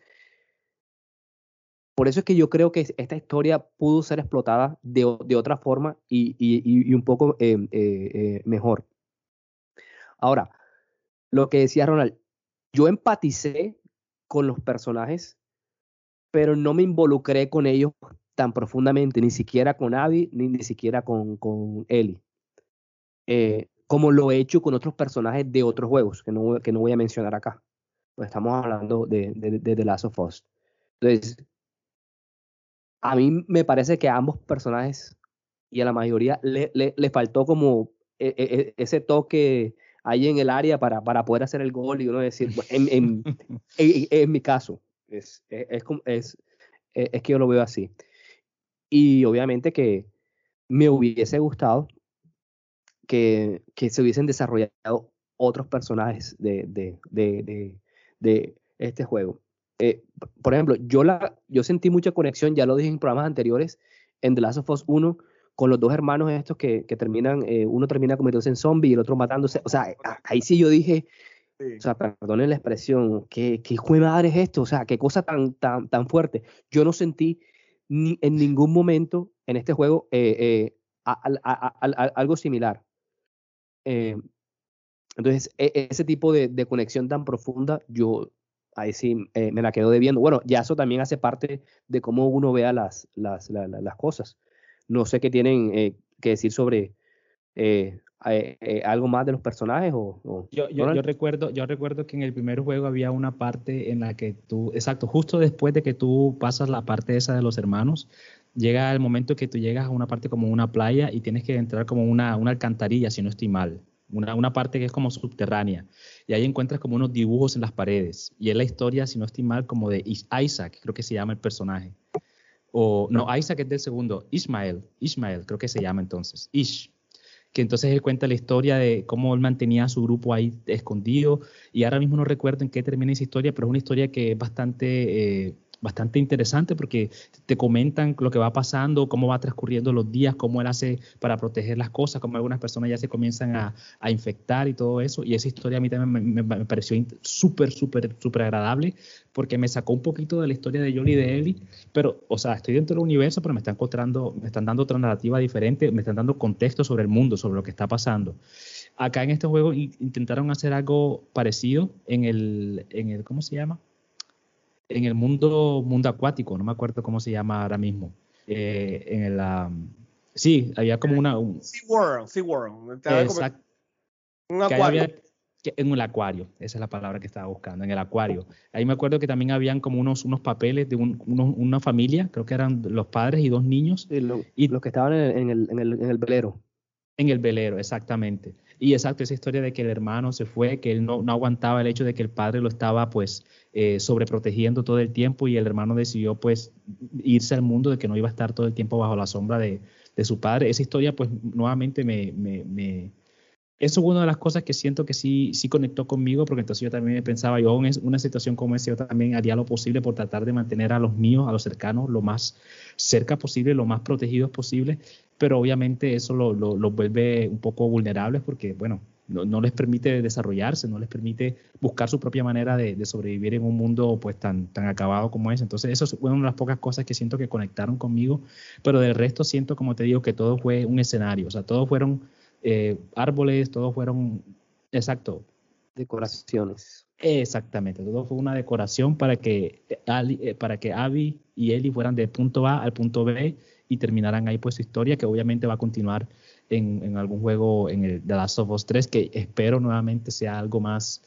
por eso es que yo creo que esta historia pudo ser explotada de, otra forma y, un poco em, eh, eh, mejor. Ahora, lo que decía Ronald, yo empaticé con los personajes, pero no me involucré con ellos tan profundamente, ni siquiera con Abby, ni, ni siquiera con, con Ellie. Eh, como lo he hecho con otros personajes de otros juegos, que no, que no voy a mencionar acá. Pues estamos hablando de, de, de The Last of Us. Entonces, a mí me parece que a ambos personajes y a la mayoría le, le, faltó como e, e, e, ese toque ahí en el área para, para poder hacer el gol y uno decir, en, en, en, mi caso, es, es, es, es, que yo lo veo así. Y obviamente que me hubiese gustado que, que se hubiesen desarrollado otros personajes de, de, de, de este juego. Eh, por ejemplo, yo, la, yo sentí mucha conexión, ya lo dije en programas anteriores, en The Last of Us 1, con los dos hermanos estos que, que terminan, eh, uno termina convirtiéndose en zombie y el otro matándose. O sea, ahí sí yo dije, o sea, perdonen la expresión, ¿qué, qué hijo de madre es esto? O sea, qué cosa tan, tan, tan fuerte. Yo no sentí ni, en ningún momento en este juego eh, algo similar. entonces, e, ese tipo de, de, conexión tan profunda, yo, ahí sí eh, me la quedo debiendo. Bueno, ya eso también hace parte de cómo uno vea las, las, las cosas. No sé qué tienen eh, que decir sobre eh, algo más de los personajes o, yo, yo, recuerdo yo recuerdo que en el primer juego había una parte en la que tú exacto justo después de que tú pasas la parte esa de los hermanos llega el momento que tú llegas a una parte como una playa y tienes que entrar como una, una alcantarilla si no estoy mal una, una, parte que es como subterránea. Y ahí encuentras como unos dibujos en las paredes. Y es la historia, si no estoy mal, como de Isaac, creo que se llama el personaje. O no, Isaac es del segundo, Ismael, Ismael, creo que se llama entonces, Ish. Que entonces él cuenta la historia de cómo él mantenía a su grupo ahí escondido. Y ahora mismo no recuerdo en qué termina esa historia, pero es una historia que es bastante eh, bastante interesante porque te comentan lo que va pasando, cómo va transcurriendo los días, cómo él hace para proteger las cosas, cómo algunas personas ya se comienzan a, a infectar y todo eso. Y esa historia a mí también me, me, pareció súper, súper, súper agradable porque me sacó un poquito de la historia de Jolie y de Ellie, pero, o sea, estoy dentro del universo, pero me están encontrando, me están dando otra narrativa diferente, me están dando contexto sobre el mundo, sobre lo que está pasando. Acá en este juego intentaron hacer algo parecido en el, en el ¿cómo se llama? En el mundo, mundo acuático, no me acuerdo cómo se llama ahora mismo. Eh, en el, sí, había como una... Un, SeaWorld, SeaWorld. Exacto. Un acuario. en el acuario, esa es la palabra que estaba buscando, en el acuario. Ahí me acuerdo que también habían como unos, unos papeles de una familia, creo que eran los padres y dos niños. y los que estaban en el, en, el, en el velero. En el velero, exactamente. Y exacto, esa historia de que el hermano se fue, que él no, no aguantaba el hecho de que el padre lo estaba pues eh, sobreprotegiendo todo el tiempo y el hermano decidió pues irse al mundo de que no iba a estar todo el tiempo bajo la sombra de, de su padre. Esa historia pues nuevamente me, me, me, Eso es una de las cosas que siento que sí, sí conectó conmigo porque entonces yo también pensaba, yo en una situación como esa yo también haría lo posible por tratar de mantener a los míos, a los cercanos, lo más cerca posible, lo más protegidos posible pero obviamente eso los lo, vuelve un poco vulnerables porque, bueno, no, les permite desarrollarse, no les permite buscar su propia manera de, sobrevivir en un mundo pues tan, tan acabado como es. Entonces, eso es una de las pocas cosas que siento que conectaron conmigo, pero del resto siento, como te digo, que todo fue un escenario, o sea, todos fueron eh, árboles, todos fueron, exacto, Decoraciones. Exactamente, todo fue una decoración para que, eh, para que Abby y Ellie fueran del punto A al punto B y terminaran ahí pues su historia, que obviamente va a continuar en, en algún juego en el The Last of Us 3, que espero nuevamente sea algo más,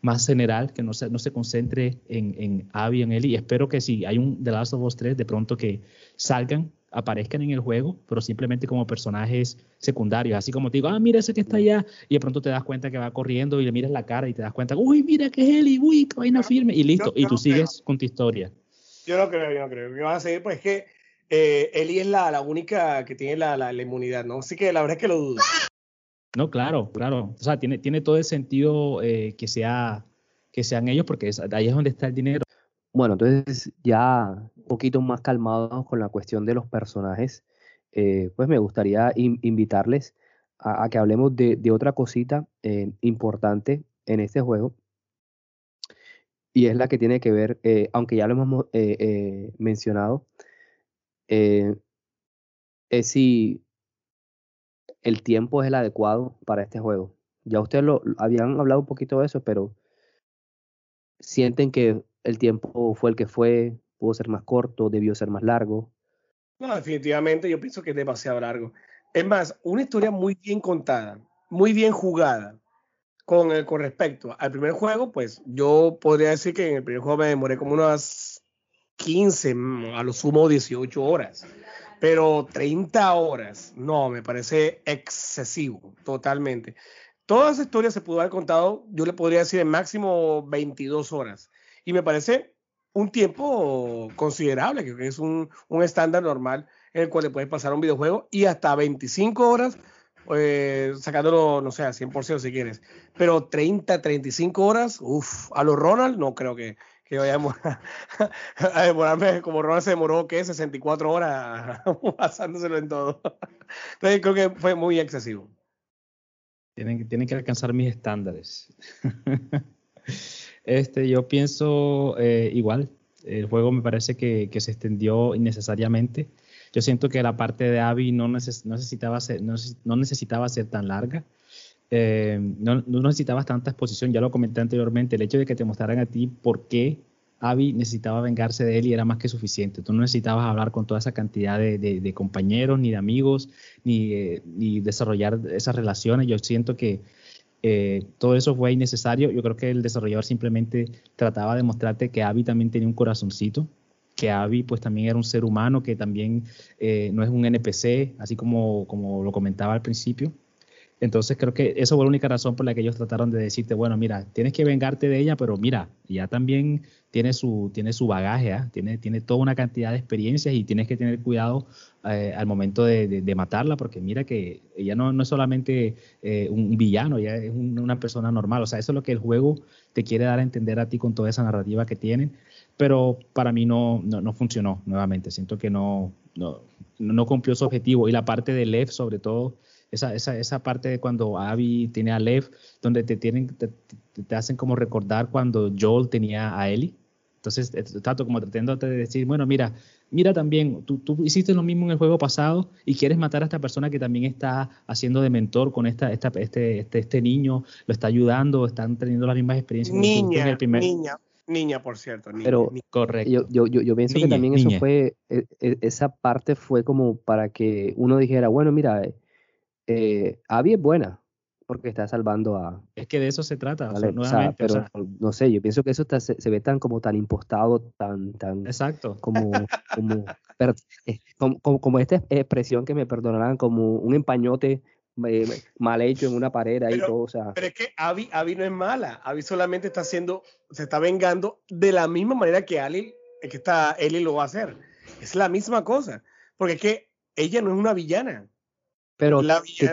más general, que no se, no se concentre en, en Abby y en Ellie. Y espero que si hay un The Last of Us 3, de pronto que salgan aparezcan en el juego, pero simplemente como personajes secundarios, así como te digo, ah, mira ese que está allá, y de pronto te das cuenta que va corriendo y le miras la cara y te das cuenta, uy, mira que es Eli, uy, qué vaina firme, y listo, y tú sigues con tu historia. Yo no creo, yo no creo. Que van a seguir, pues es que eh, Eli es la, la, única que tiene la, la, la, inmunidad, ¿no? Así que la verdad es que lo dudo. No, claro, claro. O sea, tiene, tiene todo el sentido eh, que, sea, que sean ellos, porque es, ahí es donde está el dinero. Bueno, entonces ya un poquito más calmados con la cuestión de los personajes, eh, pues me gustaría in invitarles a, a, que hablemos de, de otra cosita eh, importante en este juego. Y es la que tiene que ver, eh, aunque ya lo hemos mencionado, es si el tiempo es el adecuado para este juego. Ya ustedes lo habían hablado un poquito de eso, pero sienten que el tiempo fue el que fue, pudo ser más corto, debió ser más largo. No, definitivamente yo pienso que es demasiado largo. Es más, una historia muy bien contada, muy bien jugada. Con, con respecto al primer juego, pues yo podría decir que en el primer juego me demoré como unas 15, a lo sumo 18 horas. Pero 30 horas, no, me parece excesivo, totalmente. Toda esa historia se pudo haber contado, yo le podría decir en máximo 22 horas. Y me parece un tiempo considerable, que es un, un estándar normal en el cual le puedes pasar un videojuego y hasta 25 horas, eh, sacándolo, no sé, a 100% si quieres. Pero 30, 35 horas, uff, a los Ronald no creo que, que vaya a, demorarme como Ronald se demoró, ¿qué? 64 horas pasándoselo en todo. Entonces creo que fue muy excesivo. Tienen, tienen que alcanzar mis estándares. Este, yo pienso eh, igual. El juego me parece que, que, se extendió innecesariamente. Yo siento que la parte de Abby no, neces necesitaba, ser, no, no, necesitaba ser tan larga. Eh, no, no, necesitabas tanta exposición, ya lo comenté anteriormente. El hecho de que te mostraran a ti por qué Abby necesitaba vengarse de él y era más que suficiente. Tú no necesitabas hablar con toda esa cantidad de, de, compañeros, ni de amigos, ni, eh, ni desarrollar esas relaciones. Yo siento que eh, todo eso fue innecesario. Yo creo que el desarrollador simplemente trataba de mostrarte que Abby también tenía un corazoncito, que Abby pues también era un ser humano, que también no es un NPC, así como, como lo comentaba al principio. Entonces creo que eso fue la única razón por la que ellos trataron de decirte, bueno, mira, tienes que vengarte de ella, pero mira, ya también tiene su, tiene su bagaje, ¿eh? tiene, tiene toda una cantidad de experiencias y tienes que tener cuidado eh, al momento de, de, matarla, porque mira que ella no, no es solamente eh, un villano, ella es un, una persona normal, o sea, eso es lo que el juego te quiere dar a entender a ti con toda esa narrativa que tienen, pero para mí no, no, no funcionó nuevamente, siento que no, no, no cumplió su objetivo. Y la parte de Lev sobre todo esa, esa, esa parte de cuando Abby tiene a Lev, donde te, tienen, te, te, hacen como recordar cuando Joel tenía a Ellie. Entonces, tanto como tratándote de decir, bueno, mira, mira también, tú, tú, hiciste lo mismo en el juego pasado y quieres matar a esta persona que también está haciendo de mentor con esta, esta, este, este, este niño, lo está ayudando, están teniendo las mismas experiencias. Niña, en el primer... niña, niña, por cierto. Niña, Pero niña. correcto. Yo, yo, yo, yo pienso niña, que también eso fue, e, e, esa parte fue como para que uno dijera, bueno, mira, eh, Abby es buena porque está salvando a... Es que de eso se trata, ¿vale? o sea, nuevamente. O sea, pero o sea, no sé, yo pienso que eso está, se, se, ve tan como tan impostado, tan... tan Exacto. Como, como, eh, como, como, como, esta expresión que me perdonarán, como un empañote eh, mal hecho en una pared ahí pero, todo, o sea. Pero es que Abby, Abby no es mala, Abby solamente está haciendo, se está vengando de la misma manera que Ali, que está, Ellie lo va a hacer. Es la misma cosa, porque es que ella no es una villana. Pero la la aquí,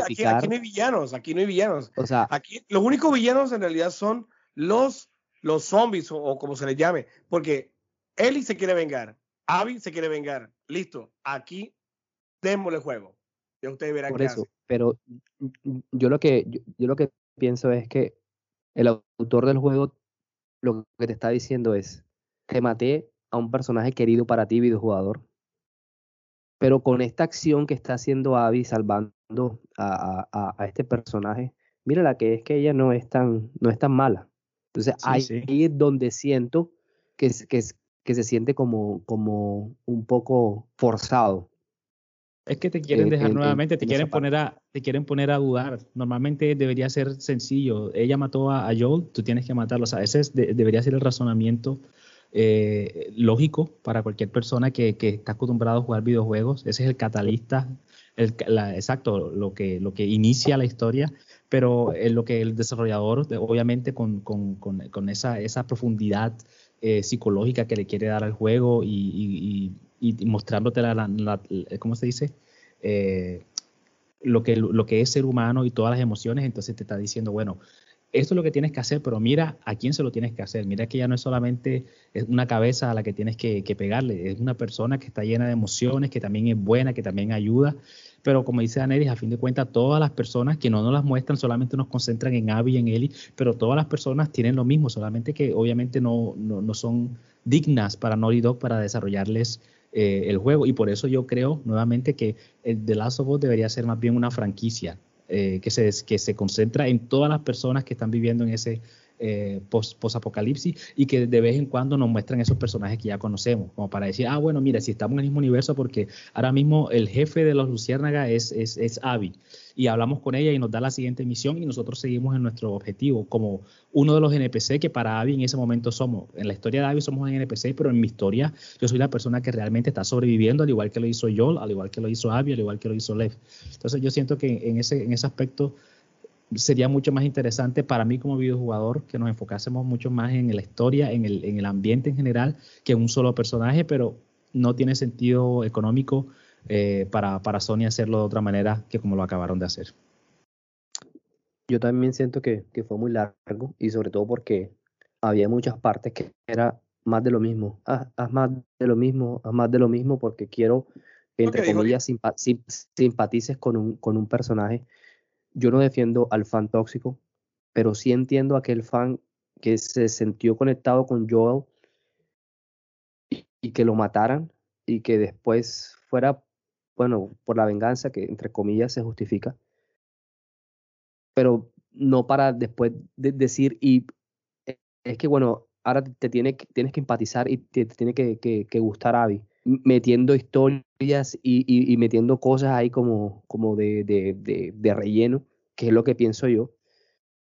aquí, aquí, no hay villanos, aquí no hay villanos. O sea, aquí los únicos villanos en realidad son los, los zombies o, o como se les llame, porque Ellie se quiere vengar, Abby se quiere vengar. Listo, aquí démosle juego. Ya ustedes verán por qué eso, hace. pero yo lo que yo, yo, lo que pienso es que el autor del juego lo que te está diciendo es te maté a un personaje querido para ti, videojugador pero con esta acción que está haciendo Abby salvando a, a, a este personaje, mira la que es que ella no es tan, no es tan mala. Entonces Sí, ahí, sí. ahí es donde siento que, que, se siente como, como un poco forzado. Es que te quieren en- dejar en- en- nuevamente, te en quieren poner a, te quieren poner a dudar. Normalmente debería ser sencillo. Ella mató a, a Joel, tú tienes que matarlo. O sea, ese es de- debería ser el razonamiento eh, lógico para cualquier persona que, que está acostumbrado a jugar videojuegos. Ese es el catalista, exacto, lo que, lo que inicia la historia, pero en lo que el desarrollador, de- obviamente con, con- con- con esa, esa profundidad eh, psicológica que le quiere dar al juego y, mostrándote la, la- la- ¿cómo se dice? Eh, lo, que, lo que es ser humano y todas las emociones, entonces te está diciendo, bueno, esto es lo que tienes que hacer, pero mira a quién se lo tienes que hacer. Mira que ya no es solamente una cabeza a la que tienes que, pegarle, es una persona que está llena de emociones, que también es buena, que también ayuda. Pero como dice Daneris, a fin de cuentas, todas las personas que no nos las muestran solamente nos concentran en Abby y en Ellie, pero todas las personas tienen lo mismo, solamente que obviamente no, no, no son dignas para Naughty Dog para desarrollarles eh, el juego. Y por eso yo creo nuevamente que el The Last of Us debería ser más bien una franquicia eh, que, se, que se concentra en todas las personas que están viviendo en ese eh, post, post-apocalipsis y que de vez en cuando nos muestran esos personajes que ya conocemos, como para decir, ah, bueno, mira, si estamos en el mismo universo, porque ahora mismo el jefe de los Luciérnaga es, es, es Abby, y hablamos con ella y nos da la siguiente misión y nosotros seguimos en nuestro objetivo, como uno de los NPC que para Abby en ese momento somos. En la historia de Abby somos un NPC, pero en mi historia yo soy la persona que realmente está sobreviviendo, al igual que lo hizo Joel, al igual que lo hizo Abby, al igual que lo hizo Lev. Entonces yo siento que en ese, en ese aspecto sería mucho más interesante para mí como videojugador que nos enfocásemos mucho más en la historia, en el, en el ambiente en general, que un solo personaje, pero no tiene sentido económico eh, para, para Sony hacerlo de otra manera que como lo acabaron de hacer. Yo también siento que, que fue muy largo y sobre todo porque había muchas partes que era más de lo mismo. Haz, haz más de lo mismo, haz más de lo mismo porque quiero entre comillas, simpa- sim- simpatices con un, con un personaje. Yo no defiendo al fan tóxico, pero sí entiendo a aquel fan que se sintió conectado con Joel y, y que lo mataran y que después fuera, bueno, por la venganza que entre comillas se justifica pero no para después de decir, y eh, es que bueno, ahora te tiene, tienes que empatizar y te, tiene que, que- que gustar Abby, metiendo historias y, metiendo cosas ahí como, como de- de relleno, que es lo que pienso yo.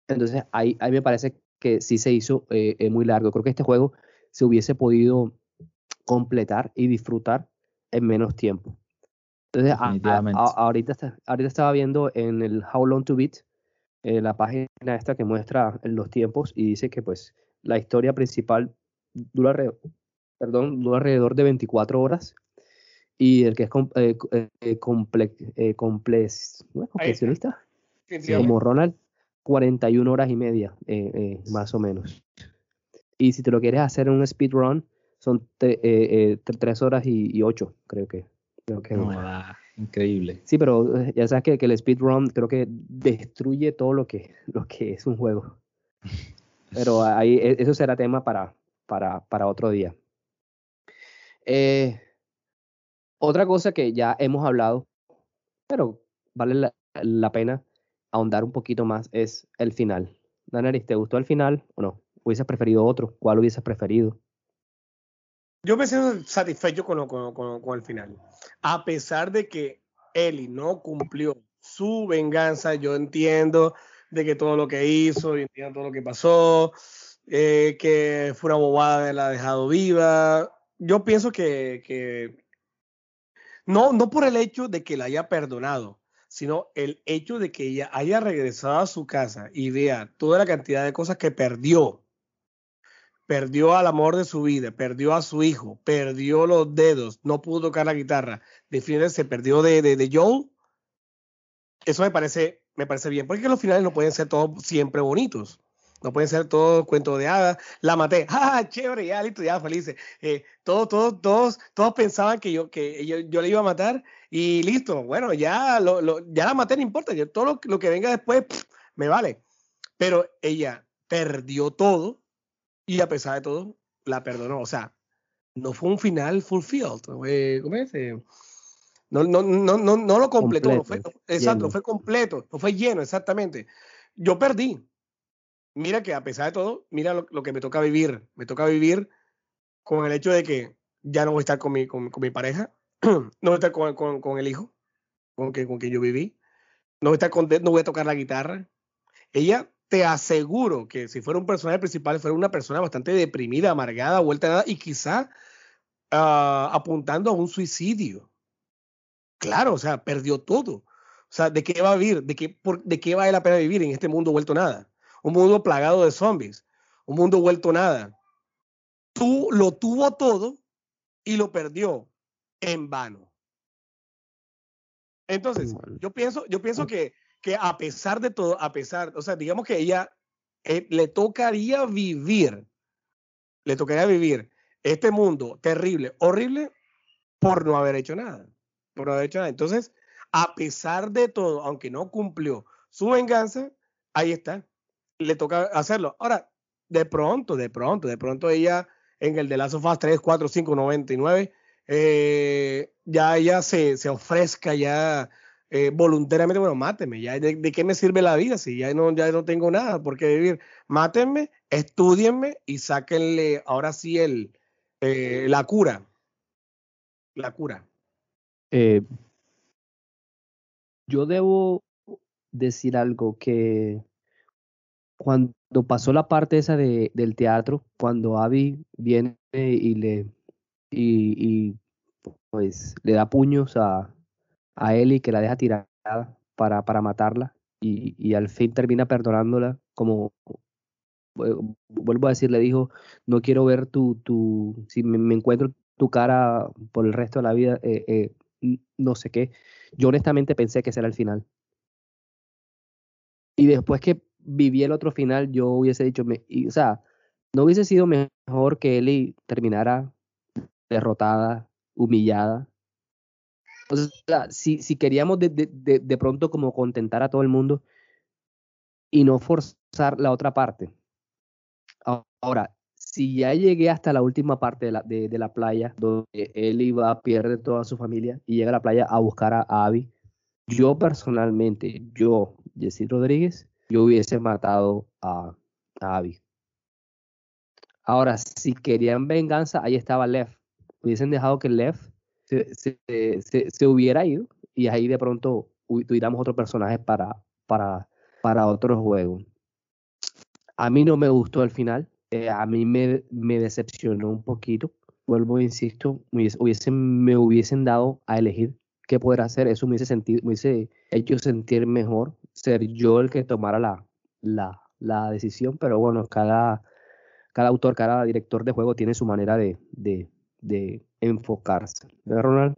Entonces ahí, ahí me parece que sí se hizo eh, eh, muy largo. Creo que este juego se hubiese podido completar y disfrutar en menos tiempo. Entonces, a- a- ahorita, está- ahorita estaba viendo en el How Long to Beat, eh, la página esta que muestra los tiempos y dice que pues la historia principal dura, alrededor, perdón, dura alrededor de 24 horas y el que es com- eh, eh, comple- eh, complex- ¿cómo es? completionista, Definitivamente. como Ronald, 41 horas y media, eh, eh, más o menos. Y si te lo quieres hacer en un speedrun, son 3 horas y 8, creo que. Creo que No, increíble. Sí, pero eh, ya sabes que, que el speedrun creo que destruye todo lo que, lo que es un juego. Pero ahí e- eso será tema para, para, para otro día. Eh, otra cosa que ya hemos hablado, pero vale la, la pena ahondar un poquito más, es el final. Daneris, ¿te gustó el final o no? ¿Hubieses preferido otro? ¿Cuál hubieses preferido? Yo me siento satisfecho con, con, con- el final. A pesar de que Ellie no cumplió su venganza, yo entiendo de que todo lo que hizo, yo entiendo todo lo que pasó, eh, que fue una bobada haberla dejado viva. Yo pienso que, que no, no por el hecho de que la haya perdonado, sino el hecho de que ella haya regresado a su casa y vea toda la cantidad de cosas que perdió perdió al amor de su vida, perdió a su hijo, perdió los dedos, no pudo tocar la guitarra, definitivamente se perdió de, de, de Joel. Eso me parece, me parece bien, porque los finales no pueden ser todos siempre bonitos. No pueden ser todos cuentos de hadas. La maté. ¡Ah, chévere! Ya, listo, ya, felices. Eh, todos, todos, todos, todos pensaban que yo, que yo, yo le iba a matar y listo. Bueno, ya, lo, lo- ya la maté, no importa. Yo, todo lo, lo que venga después pff, me vale. Pero ella perdió todo y a pesar de todo, la perdonó. O sea, no fue un final fulfilled. eh, ¿Cómo es? Eh, no, no, no, no, no lo completó. no fue- Completo, exacto, lleno. fue completo, no fue lleno, exactamente. yo perdí. Mira que a pesar de todo, mira lo, lo que me toca vivir. Me toca vivir con el hecho de que ya no voy a estar con mi, con, con mi pareja, no voy a estar con, con, con el hijo con que, con que yo viví, no voy, a estar con, no voy a tocar la guitarra. Ella, te aseguro que si fuera un personaje principal, fuera una persona bastante deprimida, amargada, vuelta a nada y quizá uh, apuntando a un suicidio. Claro, o sea, perdió todo. O sea, ¿de qué va a vivir? ¿De qué, por, ¿De qué vale la pena vivir en este mundo vuelto nada? Un mundo plagado de zombies, un mundo vuelto nada. Tú lo tuvo todo y lo perdió en vano. Entonces, yo pienso, yo pienso que, que a pesar de todo, a pesar, o sea, digamos que ella eh, le tocaría vivir, le tocaría vivir este mundo terrible, horrible, por no haber hecho nada, por no haber hecho nada. Entonces, a pesar de todo, aunque no cumplió su venganza, ahí está, le toca hacerlo. Ahora, de pronto, de pronto, de pronto ella en el de Last of Us 3, 4, 5, 99, eh, ya ella se, se ofrezca ya eh, voluntariamente, bueno, máteme, ya de, qué me sirve la vida si ya no, ya no tengo nada por qué vivir. Mátenme, estudienme y sáquenle ahora sí el, eh, la cura. La cura. Eh, yo debo decir algo que cuando pasó la parte esa de, del teatro, cuando Abby viene y le y, y pues le da puños a, a Ellie que la deja tirada para, para matarla y, y al fin termina perdonándola como vuelvo a decir, le dijo, no quiero ver tu, tu si me, encuentro tu cara por el resto de la vida, eh, eh, no sé qué. Yo honestamente pensé que ese era el final. Y después que viví el otro final, yo hubiese dicho, y, o sea, no hubiese sido mejor que Ellie terminara derrotada, humillada. O sea, si, queríamos de, pronto como contentar a todo el mundo y no forzar la otra parte. Ahora, si ya llegué hasta la última parte de la, playa, donde él iba a perder toda su familia y llega a la playa a buscar a, Abby, yo personalmente, yo, Jesse Rodríguez, yo hubiese matado a, a Abby. Ahora, si querían venganza, ahí estaba Lev hubiesen dejado que Lev se, se, se, hubiera ido y ahí de pronto tuviéramos otro personaje para, para, para otro juego. A mí no me gustó el final, eh, a mí me, me, decepcionó un poquito. Vuelvo, insisto, me hubiesen, me hubiesen dado a elegir qué poder hacer, eso me hubiese, sentido, me hubiese hecho sentir mejor, ser yo el que tomara la, la, la decisión, pero bueno, cada, cada autor, cada director de juego tiene su manera de, de enfocarse. ¿Verdad, Ronald?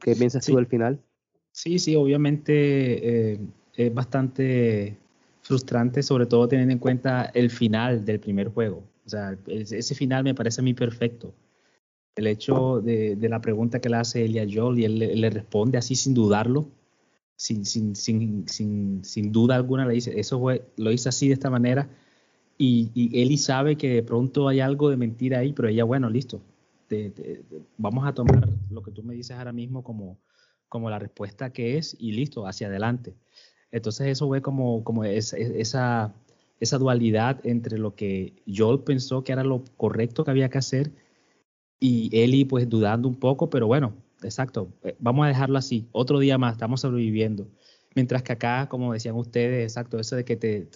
¿Qué piensas sí. tú del final? Sí, sí, obviamente eh, es bastante frustrante, sobre todo teniendo en cuenta el final del primer juego. O sea, ese final me parece a mí perfecto. El hecho de, de la pregunta que le hace Elia Joel y él, le responde así sin dudarlo, sin, sin, sin, sin, sin duda alguna, le dice, eso fue, lo hice así de esta manera. Y, y Eli sabe que de pronto hay algo de mentira ahí, pero ella, bueno, listo, vamos a tomar lo que tú me dices ahora mismo como, como la respuesta que es y listo, hacia adelante. Entonces eso fue como, como es, es, esa, esa dualidad entre lo que Joel pensó que era lo correcto que había que hacer y Eli pues dudando un poco, pero bueno, exacto, eh, vamos a dejarlo así, otro día más, estamos sobreviviendo. Mientras que acá, como decían ustedes, exacto, eso de que te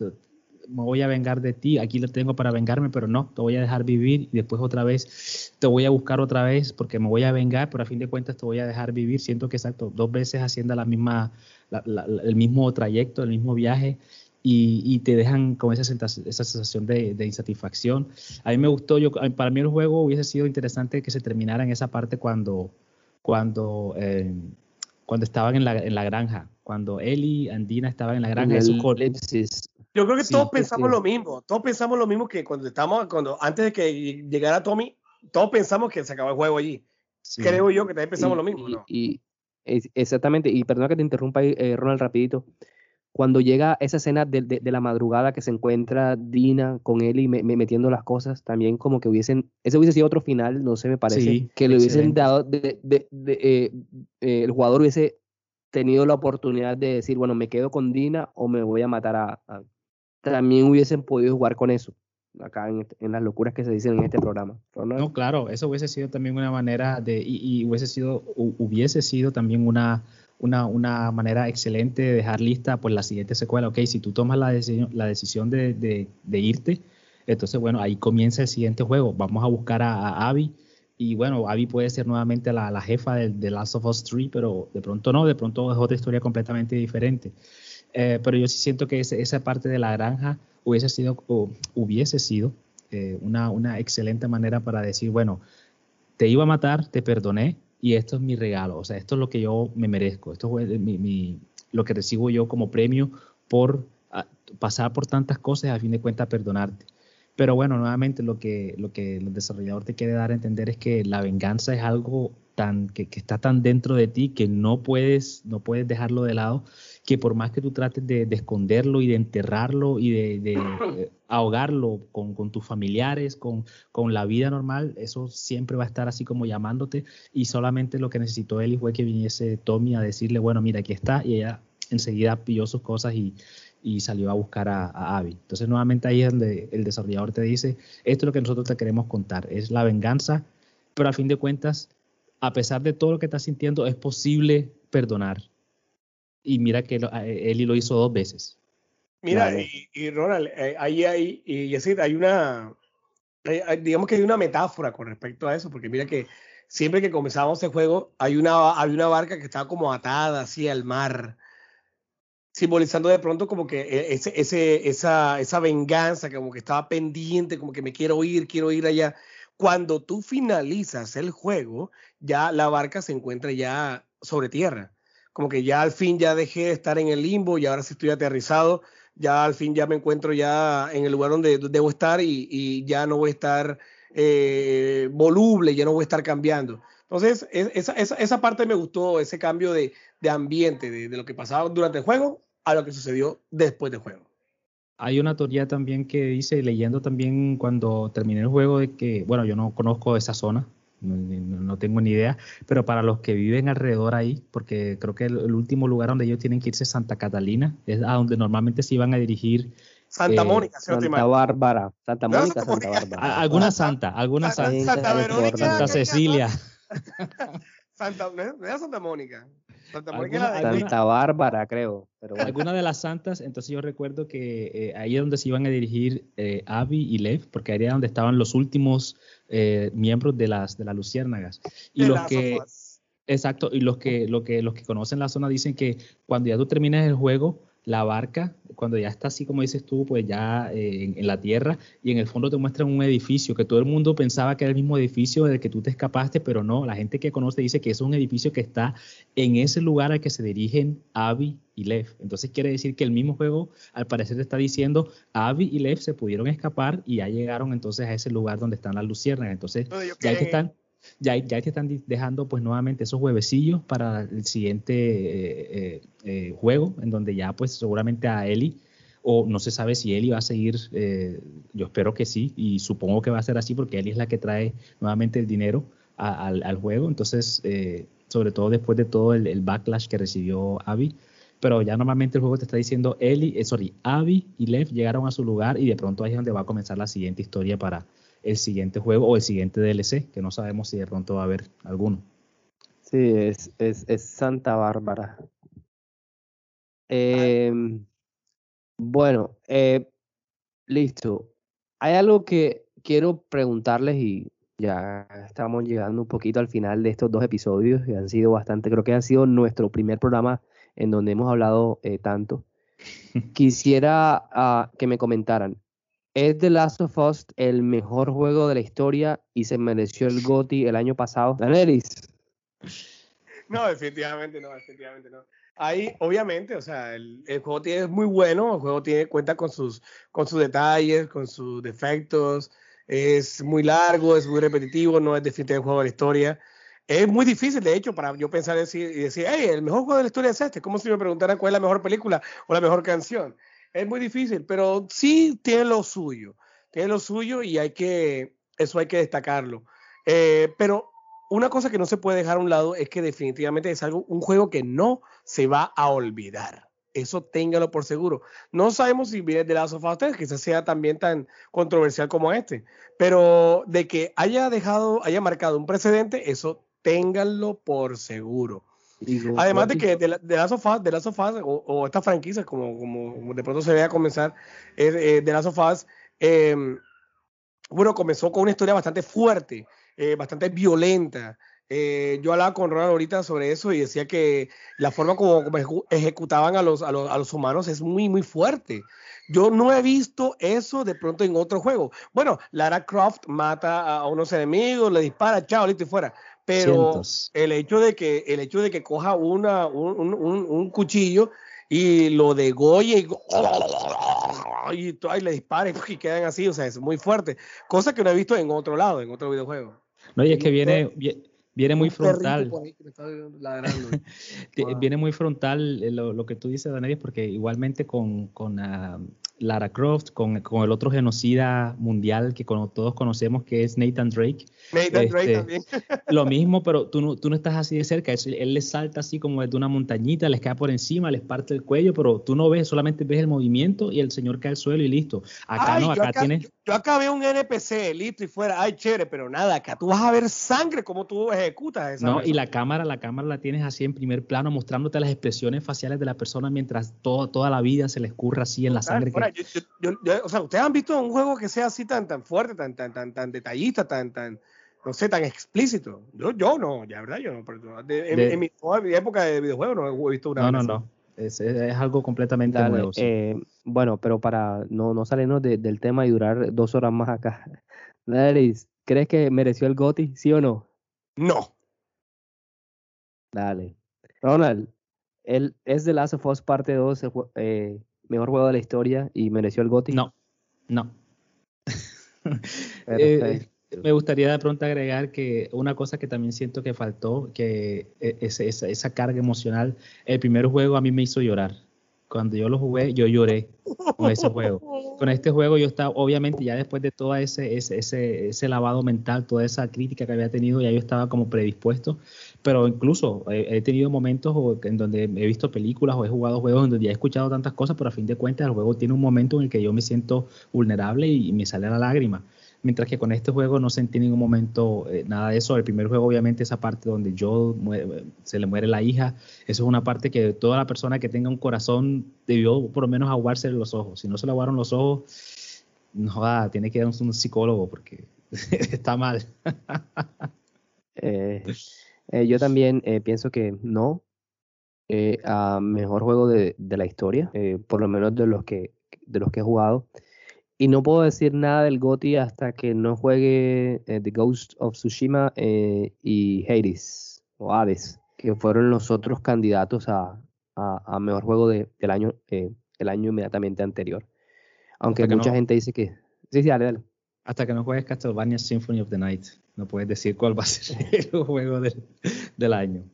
me voy a vengar de ti, aquí lo tengo para vengarme, pero no, te voy a dejar vivir y después otra vez te voy a buscar otra vez porque me voy a vengar, pero a fin de cuentas te voy a dejar vivir. Siento que exacto, dos veces haciendo la misma, la, la, el mismo trayecto, el mismo viaje y, y te dejan con esa, esa sensación de, de, insatisfacción. A mí me gustó, yo, para mí el juego hubiese sido interesante que se terminara en esa parte cuando, cuando, eh, cuando estaban en la, en la granja, cuando Eli Andina estaban en la granja. En el, yo creo que sí, todos pensamos sí. lo mismo. Todos pensamos lo mismo que cuando estamos, cuando antes de que llegara Tommy, todos pensamos que se acabó el juego allí. Creo yo que también pensamos y, lo mismo, ¿no? Y, exactamente, y perdona que te interrumpa ahí, eh, Ronald, rapidito. Cuando llega esa escena de, de, de, la madrugada que se encuentra Dina con él y me, me, metiendo las cosas, también como que hubiesen, ese hubiese sido otro final, no sé, me parece, sí, que le hubiesen dado, de, eh, eh, el jugador hubiese tenido la oportunidad de decir, bueno, me quedo con Dina o me voy a matar a, a también hubiesen podido jugar con eso, acá en, este, en las locuras que se dicen en este programa. No, claro, eso hubiese sido también una manera de, y, hubiese sido, hubiese sido también una, una, una, manera excelente de dejar lista pues la siguiente secuela. Ok, si tú tomas la decisión, la decisión de, de, de irte, entonces bueno, ahí comienza el siguiente juego. Vamos a buscar a, a Abby y bueno, Abby puede ser nuevamente la, la jefa de, de, Last of Us 3, pero de pronto no, de pronto es otra historia completamente diferente. Eh, pero yo sí siento que esa parte de la granja hubiese sido, hubiese sido eh, una, una excelente manera para decir, bueno, te iba a matar, te perdoné y esto es mi regalo, o sea, esto es lo que yo me merezco, esto es mi, mi, lo que recibo yo como premio por a, pasar por tantas cosas, a fin de cuentas perdonarte. Pero bueno, nuevamente lo que, lo que el desarrollador te quiere dar a entender es que la venganza es algo tan, que, que, está tan dentro de ti que no puedes, no puedes dejarlo de lado, que por más que tú trates de, de esconderlo y de enterrarlo y de, eh, ahogarlo con, tus familiares, con, la vida normal, eso siempre va a estar así como llamándote y solamente lo que necesitó él fue que viniese Tommy a decirle, bueno, mira, aquí está y ella enseguida pilló sus cosas y, y salió a buscar a, a, Abby. Entonces nuevamente ahí es donde el desarrollador te dice, esto es lo que nosotros te queremos contar, es la venganza, pero a fin de cuentas, a pesar de todo lo que estás sintiendo, es posible perdonar. Y mira que lo, Eli lo hizo dos veces. Mira, vale. y, y, Ronald, eh, ahí hay, y es decir, hay una, hay, digamos que hay una metáfora con respecto a eso, porque mira que siempre que comenzamos el juego, hay una, hay una barca que está como atada así al mar, simbolizando de pronto como que e, ese, ese, esa, esa venganza, como que estaba pendiente, como que me quiero ir, quiero ir allá. Cuando tú finalizas el juego, ya la barca se encuentra ya sobre tierra. Como que ya al fin ya dejé de estar en el limbo y ahora sí estoy aterrizado, ya al fin ya me encuentro ya en el lugar donde debo estar y, y ya no voy a estar eh, voluble, ya no voy a estar cambiando. Entonces, esa, esa, esa parte me gustó, ese cambio de, de ambiente, de, de, lo que pasaba durante el juego a lo que sucedió después del juego. Hay una teoría también que dice, leyendo también cuando terminé el juego, de que, bueno, yo no conozco esa zona, no, no, tengo ni idea, pero para los que viven alrededor ahí, porque creo que el, el, último lugar donde ellos tienen que irse es Santa Catalina, es a donde normalmente se iban a dirigir. Santa eh, Mónica, Santa Bárbara, Santa Mónica, no, Santa, Santa Bárbara. Alguna santa, alguna santa. Santa, Verónica, Santa Cecilia. Santa, no era Santa Mónica. Santa, Mónica Santa Bárbara, creo. Pero bueno. Alguna de las santas, entonces yo recuerdo que eh, ahí es donde se iban a dirigir eh, Abby y Lev, porque ahí era donde estaban los últimos eh, miembros de las, de las luciérnagas. Y de los que, exacto, y los que, lo que, los que conocen la zona dicen que cuando ya tú terminas el juego, la barca, cuando ya está así como dices tú, pues ya eh, en, en, la tierra y en el fondo te muestran un edificio que todo el mundo pensaba que era el mismo edificio del que tú te escapaste, pero no, la gente que conoce dice que es un edificio que está en ese lugar al que se dirigen Abby y Lev. Entonces quiere decir que el mismo juego al parecer te está diciendo Abby y Lev se pudieron escapar y ya llegaron entonces a ese lugar donde están las luciérnagas. Entonces no, ya que están ya, ya te están dejando pues nuevamente esos huevecillos para el siguiente eh, eh, eh, juego, en donde ya pues seguramente a Eli, o no se sabe si Eli va a seguir, eh, yo espero que sí, y supongo que va a ser así porque Eli es la que trae nuevamente el dinero a, al, al, juego, entonces eh, sobre todo después de todo el, el, backlash que recibió Abby, pero ya normalmente el juego te está diciendo Eli, eh, sorry, Abby y Lev llegaron a su lugar y de pronto ahí es donde va a comenzar la siguiente historia para el siguiente juego o el siguiente DLC, que no sabemos si de pronto va a haber alguno. Sí, es, es, es Santa Bárbara. Eh, bueno, eh, listo. Hay algo que quiero preguntarles y ya estamos llegando un poquito al final de estos dos episodios que han sido bastante, creo que han sido nuestro primer programa en donde hemos hablado eh, tanto. Quisiera uh, que me comentaran, ¿Es The Last of Us el mejor juego de la historia y se mereció el GOTY el año pasado? Danelis. No, definitivamente no, definitivamente no. Ahí, obviamente, o sea, el, el, juego tiene, es muy bueno, el juego tiene cuenta con sus, con sus detalles, con sus defectos, es muy largo, es muy repetitivo, no es definitivamente el juego de la historia. Es muy difícil, de hecho, para yo pensar decir, y decir, hey, el mejor juego de la historia es este, como si me preguntaran cuál es la mejor película o la mejor canción es muy difícil, pero sí tiene lo suyo, tiene lo suyo y hay que, eso hay que destacarlo. Eh, pero una cosa que no se puede dejar a un lado es que definitivamente es algo, un juego que no se va a olvidar. Eso téngalo por seguro. No sabemos si viene de Last of Us 3, quizás sea también tan controversial como este, pero de que haya dejado, haya marcado un precedente, eso ténganlo por seguro. Además de que de, de Us, de Last of Us o, o esta franquicia, como, como de pronto se ve a comenzar, eh, de Last of Us, eh, bueno, comenzó con una historia bastante fuerte, eh, bastante violenta. Eh, yo hablaba con Ronald ahorita sobre eso y decía que la forma como, como ejecutaban a los, a, los, a los, humanos es muy, muy fuerte. Yo no he visto eso de pronto en otro juego. Bueno, Lara Croft mata a unos enemigos, le dispara, chao, listo y fuera. Pero el hecho de que el hecho de que coja una, un, un, un cuchillo y lo degolle y, y, y, le dispare y quedan así, o sea, es muy fuerte. Cosa que no he visto en otro lado, en otro videojuego. No, y es que viene, viene muy frontal. viene muy frontal lo, lo, que tú dices, Daniel, porque igualmente con, con uh, Lara Croft, con, con, el otro genocida mundial que con, todos conocemos, que es Nathan Drake. Nathan este, Drake también. lo mismo, pero tú no, tú no estás así de cerca. Él, él le salta así como desde una montañita, les cae por encima, les parte el cuello, pero tú no ves, solamente ves el movimiento y el señor cae al suelo y listo. Acá Ay, no, acá, acá tienes. Yo, yo, acá veo un NPC, listo y fuera. Ay, chévere, pero nada, acá tú vas a ver sangre como tú ejecutas esa No, persona. y la cámara, la cámara la tienes así en primer plano, mostrándote las expresiones faciales de la persona mientras todo, toda la vida se le escurre así en la sangre. Fuera, que... yo, yo, yo, o sea, ¿ustedes han visto un juego que sea así tan, tan fuerte, tan, tan, tan, tan detallista, tan, tan, no sé, tan explícito? Yo, yo no, ya verdad, yo no. Pero de, en, de, en, mi, época de videojuegos no he visto una. No, no, no. Es, es, algo completamente Dale, nuevo. Sí. Eh, bueno, pero para no, no salirnos de, del tema y durar dos horas más acá. Daris, ¿crees que mereció el GOTI? ¿Sí o no? No. Dale. Ronald, él es The Last of Us Parte 2, el eh, mejor juego de la historia y mereció el GOTI. No, no. eh, me gustaría de pronto agregar que una cosa que también siento que faltó, que es, esa, esa carga emocional, el primer juego a mí me hizo llorar. Cuando yo lo jugué, yo lloré con ese juego. Con este juego yo estaba, obviamente, ya después de todo ese, ese, ese, ese lavado mental, toda esa crítica que había tenido, ya yo estaba como predispuesto. Pero incluso he, he tenido momentos en donde he visto películas o he jugado juegos en donde ya he escuchado tantas cosas, pero a fin de cuentas el juego tiene un momento en el que yo me siento vulnerable y, y me sale la lágrima mientras que con este juego no sentí en ningún momento eh, nada de eso. El primer juego, obviamente, esa parte donde muere, se le muere la hija, eso es una parte que toda la persona que tenga un corazón debió por lo menos aguarse los ojos. Si no se le aguaron los ojos, no va, tiene que ir a un, psicólogo porque está mal. eh, eh, yo también pienso que no. a mejor juego de, de la historia, por lo menos de los que de los que he jugado. Y no puedo decir nada del GOTY hasta que no juegue eh, The Ghost of Tsushima eh, y Hades o Hades, que fueron los otros candidatos a, a, a mejor juego de, del año, eh, el año inmediatamente anterior. Aunque que mucha no- gente dice que. Sí, sí, dale, dale. Hasta que no juegues Castlevania Symphony of the Night, no puedes decir cuál va a ser el juego del, del año.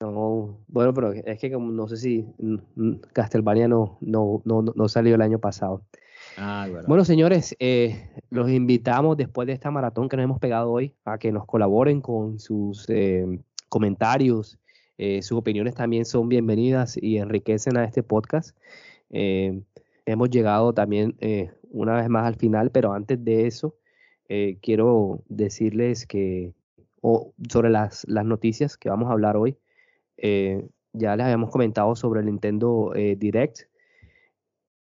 No, bueno, pero es que como no sé si mm, mm, Castlevania no, no, no, no salió el año pasado. Ah, bueno. Bueno, señores, eh, los invitamos después de esta maratón que nos hemos pegado hoy a que nos colaboren con sus eh, comentarios. Eh, sus opiniones también son bienvenidas y enriquecen a este podcast. Eh, hemos llegado también eh, una vez más al final, pero antes de eso, eh, quiero decirles que o sobre las, las noticias que vamos a hablar hoy. Ya les habíamos comentado sobre el Nintendo Direct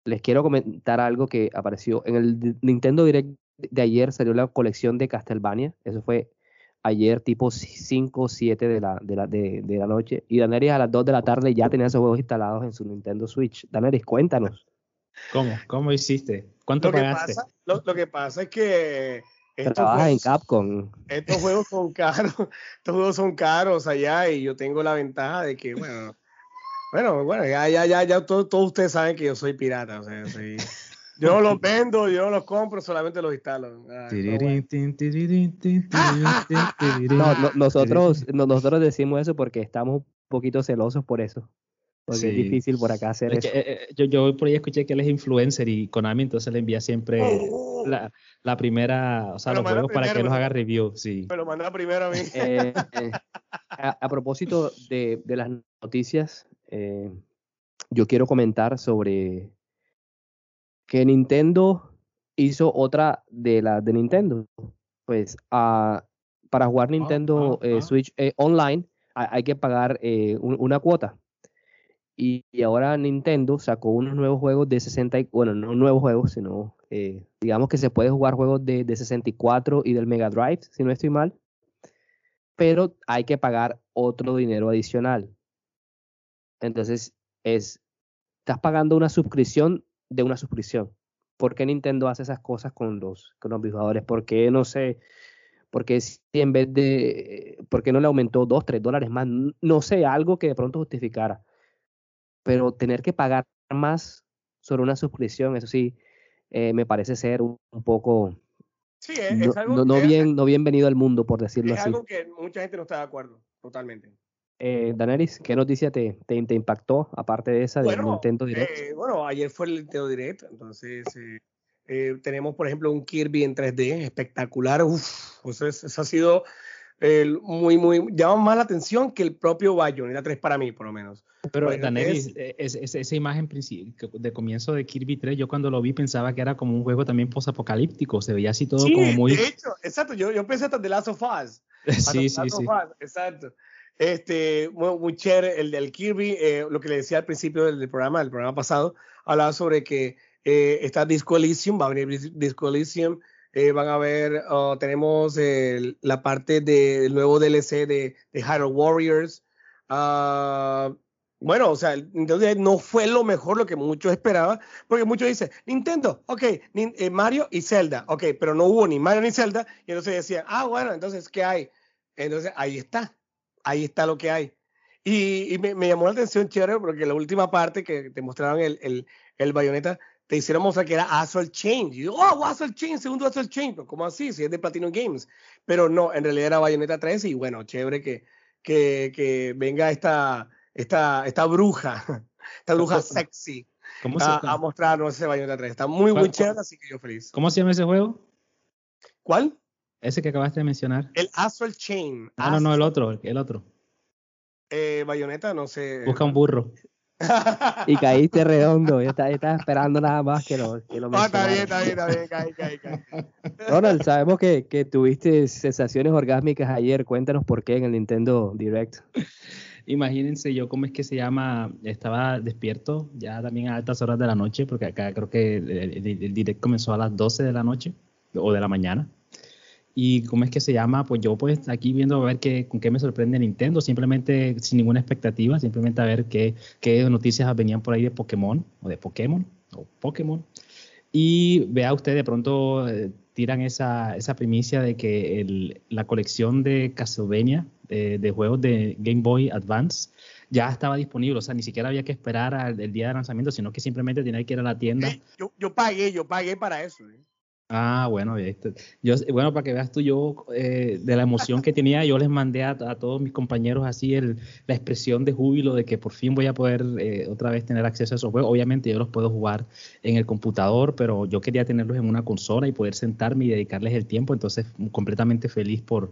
les quiero comentar algo que apareció en el Nintendo Direct de ayer salió la colección de Castlevania eso fue ayer tipo 5 o 7 de la, de, la, de, de la noche y Daneris a las 2 de la tarde ya tenía esos juegos instalados en su Nintendo Switch Daneris cuéntanos ¿Cómo? ¿Cómo hiciste? ¿Cuánto Lo que, pasa, lo, lo que pasa es que estos trabajas en Capcom estos juegos son caros, estos juegos son caros allá y yo tengo la ventaja de que, bueno, bueno, bueno, ya, ya, ya, ya todos, todos ustedes saben que yo soy pirata, o sea, soy- yo no los vendo, yo no los compro, solamente los instalo. Ay, pero no, no, nosotros nosotros decimos eso porque estamos un poquito celosos por eso porque es Sí. difícil por acá hacer Es que, eso eh, eh, yo, yo por ahí escuché que él es influencer y Konami entonces le envía siempre la, la primera, o sea, Me lo los juegos para que los haga review, sí. Me lo manda primero a mí. Eh, eh, a, a propósito de, de las noticias, eh, yo quiero comentar sobre que Nintendo hizo otra de las de Nintendo. Pues ah, para jugar Nintendo ah, eh. Switch eh, online hay, que pagar eh, un- una cuota. Y, y ahora Nintendo sacó unos nuevos juegos de 60, y- bueno, no nuevos juegos, sino eh, digamos que se puede jugar juegos de, de 64 y del Mega Drive, si no estoy mal, pero hay que pagar otro dinero adicional. Entonces, es, estás pagando una suscripción de una suscripción. ¿Por qué Nintendo hace esas cosas con los, con los videojuegos? ¿Por qué, no sé, por qué si en vez de, por qué no le aumentó 2, 3 dólares más? No sé, algo que de pronto justificara. Pero tener que pagar más sobre una suscripción, eso sí, eh, me parece ser un, un poco Sí, es, no, es algo, no- no es- bien, no bienvenido al mundo, por decirlo es así. algo que mucha gente no está de acuerdo, totalmente. Eh, Danelis, ¿qué noticia te, te, te impactó, aparte de esa, del Bueno, Nintendo Direct? eh, bueno, ayer fue el Nintendo Direct, entonces eh, eh, tenemos, por ejemplo, un Kirby en 3D espectacular. Uf, pues es- eso ha sido eh, muy, muy, llama más la atención que el propio Bayonetta 3 para mí, por lo menos. Pero Bueno, Danelis, es- eh, es- es- esa imagen de comienzo de Kirby 3, yo cuando lo vi pensaba que era como un juego también posapocalíptico, se veía así todo sí, como muy... de hecho, exacto, yo, yo pensé hasta The Last of Us. Sí, The sí, Last sí. of Us, exacto. Este, muy, muy chévere, el del Kirby, eh, lo que le decía al principio del, del programa, del programa pasado, hablaba sobre que eh, está Disco Elysium, va a venir Dis- Disco Elysium, eh, van a ver, oh, tenemos la parte del nuevo DLC de, de Hyrule Warriors. Ah, bueno, o sea, Direct no fue lo mejor lo que muchos esperaban, porque muchos dicen, Nintendo, ok, Nin- eh, Mario y Zelda, ok, pero no hubo ni Mario ni Zelda, y entonces decían, ah, bueno, entonces, ¿qué hay? Entonces, ahí está, ahí está lo que hay. Y, y me, me llamó la atención, chévere, porque la última parte que te mostraron el, el, el bayoneta, te hicieron mostrar que era Astral Chain. Y yo, oh, Astral Chain, segundo Astral Chain. Pero, ¿Cómo así? Si es de Platinum Games. Pero no, en realidad era Bayonetta 3 y bueno, chévere que, que, que venga esta, esta, esta bruja, esta bruja sexy ¿Cómo se, a, a mostrarnos ese Bayonetta 3. Está muy, muy ¿Cuál- chévere, así que yo feliz. ¿Cómo se llama ese juego? ¿Cuál? Ese que acabaste de mencionar. El Astral Chain. Ah, no, no, el otro, el otro. Eh, Bayonetta, no sé. Busca un burro. Y caíste redondo, yo estaba, yo estaba esperando nada más que lo, que lo No, está bien, está bien, está bien, caí, caí, caí. Ronald, sabemos que, que tuviste sensaciones orgásmicas ayer, cuéntanos por qué en el Nintendo Direct. Imagínense yo cómo es que se llama, estaba despierto ya también a altas horas de la noche, porque acá creo que el, el- el direct comenzó a las 12 de la noche o de la mañana. Y cómo es que se llama, pues yo pues aquí viendo a ver qué, con qué me sorprende Nintendo, simplemente sin ninguna expectativa, simplemente a ver qué, qué noticias venían por ahí de Pokémon o de Pokémon o Pokémon. Y vea usted, de pronto eh, tiran esa, esa primicia de que el- la colección de Castlevania, eh, de juegos de Game Boy Advance, ya estaba disponible. O sea, ni siquiera había que esperar al el día de lanzamiento, sino que simplemente tenía que ir a la tienda. Eh, yo, yo pagué, yo pagué para eso. ¿eh? Ah, bueno, yo, bueno, para que veas tú, yo eh, de la emoción que tenía, yo les mandé a, a todos mis compañeros así el, la expresión de júbilo de que por fin voy a poder eh, otra vez tener acceso a esos juegos. Obviamente yo los puedo jugar en el computador, pero yo quería tenerlos en una consola y poder sentarme y dedicarles el tiempo. Entonces, completamente feliz por,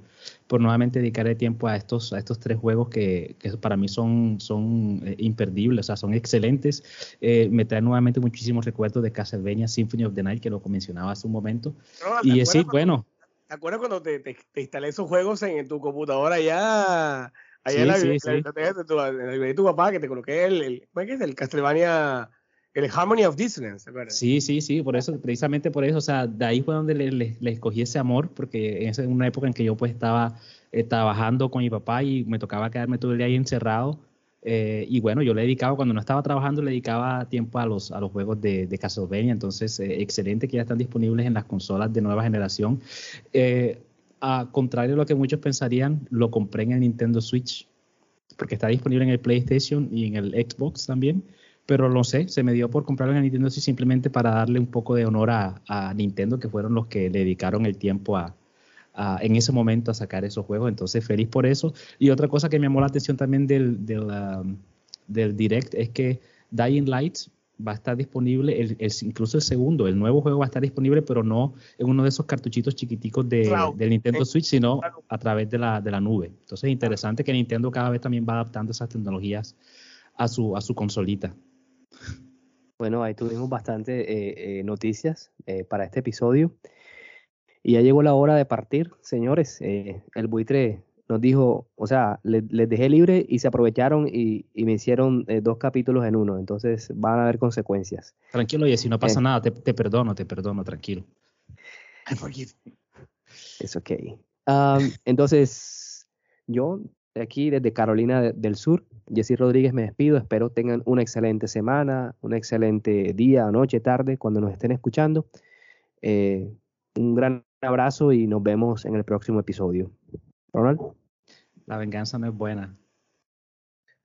por nuevamente dedicarle tiempo a estos, a estos tres juegos que, que para mí son, son eh, imperdibles, o sea, son excelentes. Eh, me trae nuevamente muchísimos recuerdos de Castlevania Symphony of the Night, que lo mencionaba hace un momento. Ronald, ¿te Y cuando- bueno, ¿Te acuerdas cuando te, te, te instalé esos juegos en, tu computadora allá? Allá Sí, en la, sí, bibli- sí. la biblioteca de tu, en la librería de tu papá, que te coloqué el, el, el Castlevania, el Harmony of Dissonance, ¿te acuerdas? Sí, sí, sí, por eso, precisamente por eso, o sea, de ahí fue donde le, escogí ese amor, porque es una época en que yo pues estaba eh, trabajando con mi papá y me tocaba quedarme todo el día ahí encerrado. eh, y bueno, yo le dedicaba, cuando no estaba trabajando, le dedicaba tiempo a los, a los juegos de, de Castlevania, entonces eh, excelente que ya están disponibles en las consolas de nueva generación. A contrario de lo que muchos pensarían, lo compré en el Nintendo Switch, porque está disponible en el PlayStation y en el Xbox también pero no sé, se me dio por comprarlo en el Nintendo Switch simplemente para darle un poco de honor a, a Nintendo, que fueron los que le dedicaron el tiempo a, a- en ese momento a sacar esos juegos. Entonces, feliz por eso. Y otra cosa que me llamó la atención también del, del, um, del Direct es que Dying Light va a estar disponible, el, el- incluso el segundo, el nuevo juego va a estar disponible, pero no en uno de esos cartuchitos chiquiticos de, del Nintendo Switch, sino a través de la, de la nube. Entonces, interesante que Nintendo cada vez también va adaptando esas tecnologías a su, a su consolita. Bueno, ahí tuvimos bastante noticias para este episodio. Y ya llegó la hora de partir, señores. el buitre nos dijo, o sea, les, dejé libre y se aprovecharon y, me hicieron eh, dos capítulos en uno, entonces van a haber consecuencias. Tranquilo, y si no pasa eh. nada, te, perdono, te perdono, tranquilo. Es ok. entonces, yo aquí desde Carolina del Sur, Jessy Rodríguez me despido, espero tengan una excelente semana, un excelente día, noche, tarde, cuando nos estén escuchando. Eh, un gran abrazo y nos vemos en el próximo episodio. Ronald. La venganza no es buena.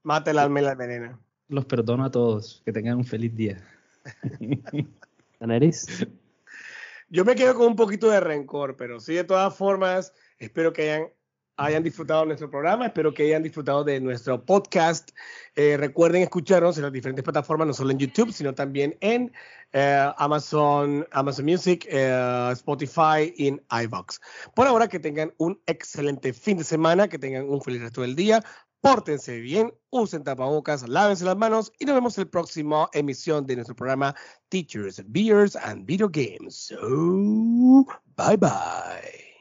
Mate el alma y la venena. Los perdono a todos. Que tengan un feliz día. Aneris. Yo me quedo con un poquito de rencor, pero sí, de todas formas, espero que hayan hayan disfrutado nuestro programa, espero que hayan disfrutado de nuestro podcast. Eh, recuerden escucharnos en las diferentes plataformas, no solo en YouTube, sino también en eh, Amazon, Amazon Music, eh, Spotify y en iVox. Por ahora, que tengan un excelente fin de semana, que tengan un feliz resto del día. Pórtense bien, usen tapabocas, lávense las manos y nos vemos en la próxima emisión de nuestro programa Teachers, Beers and Video Games. So, bye bye.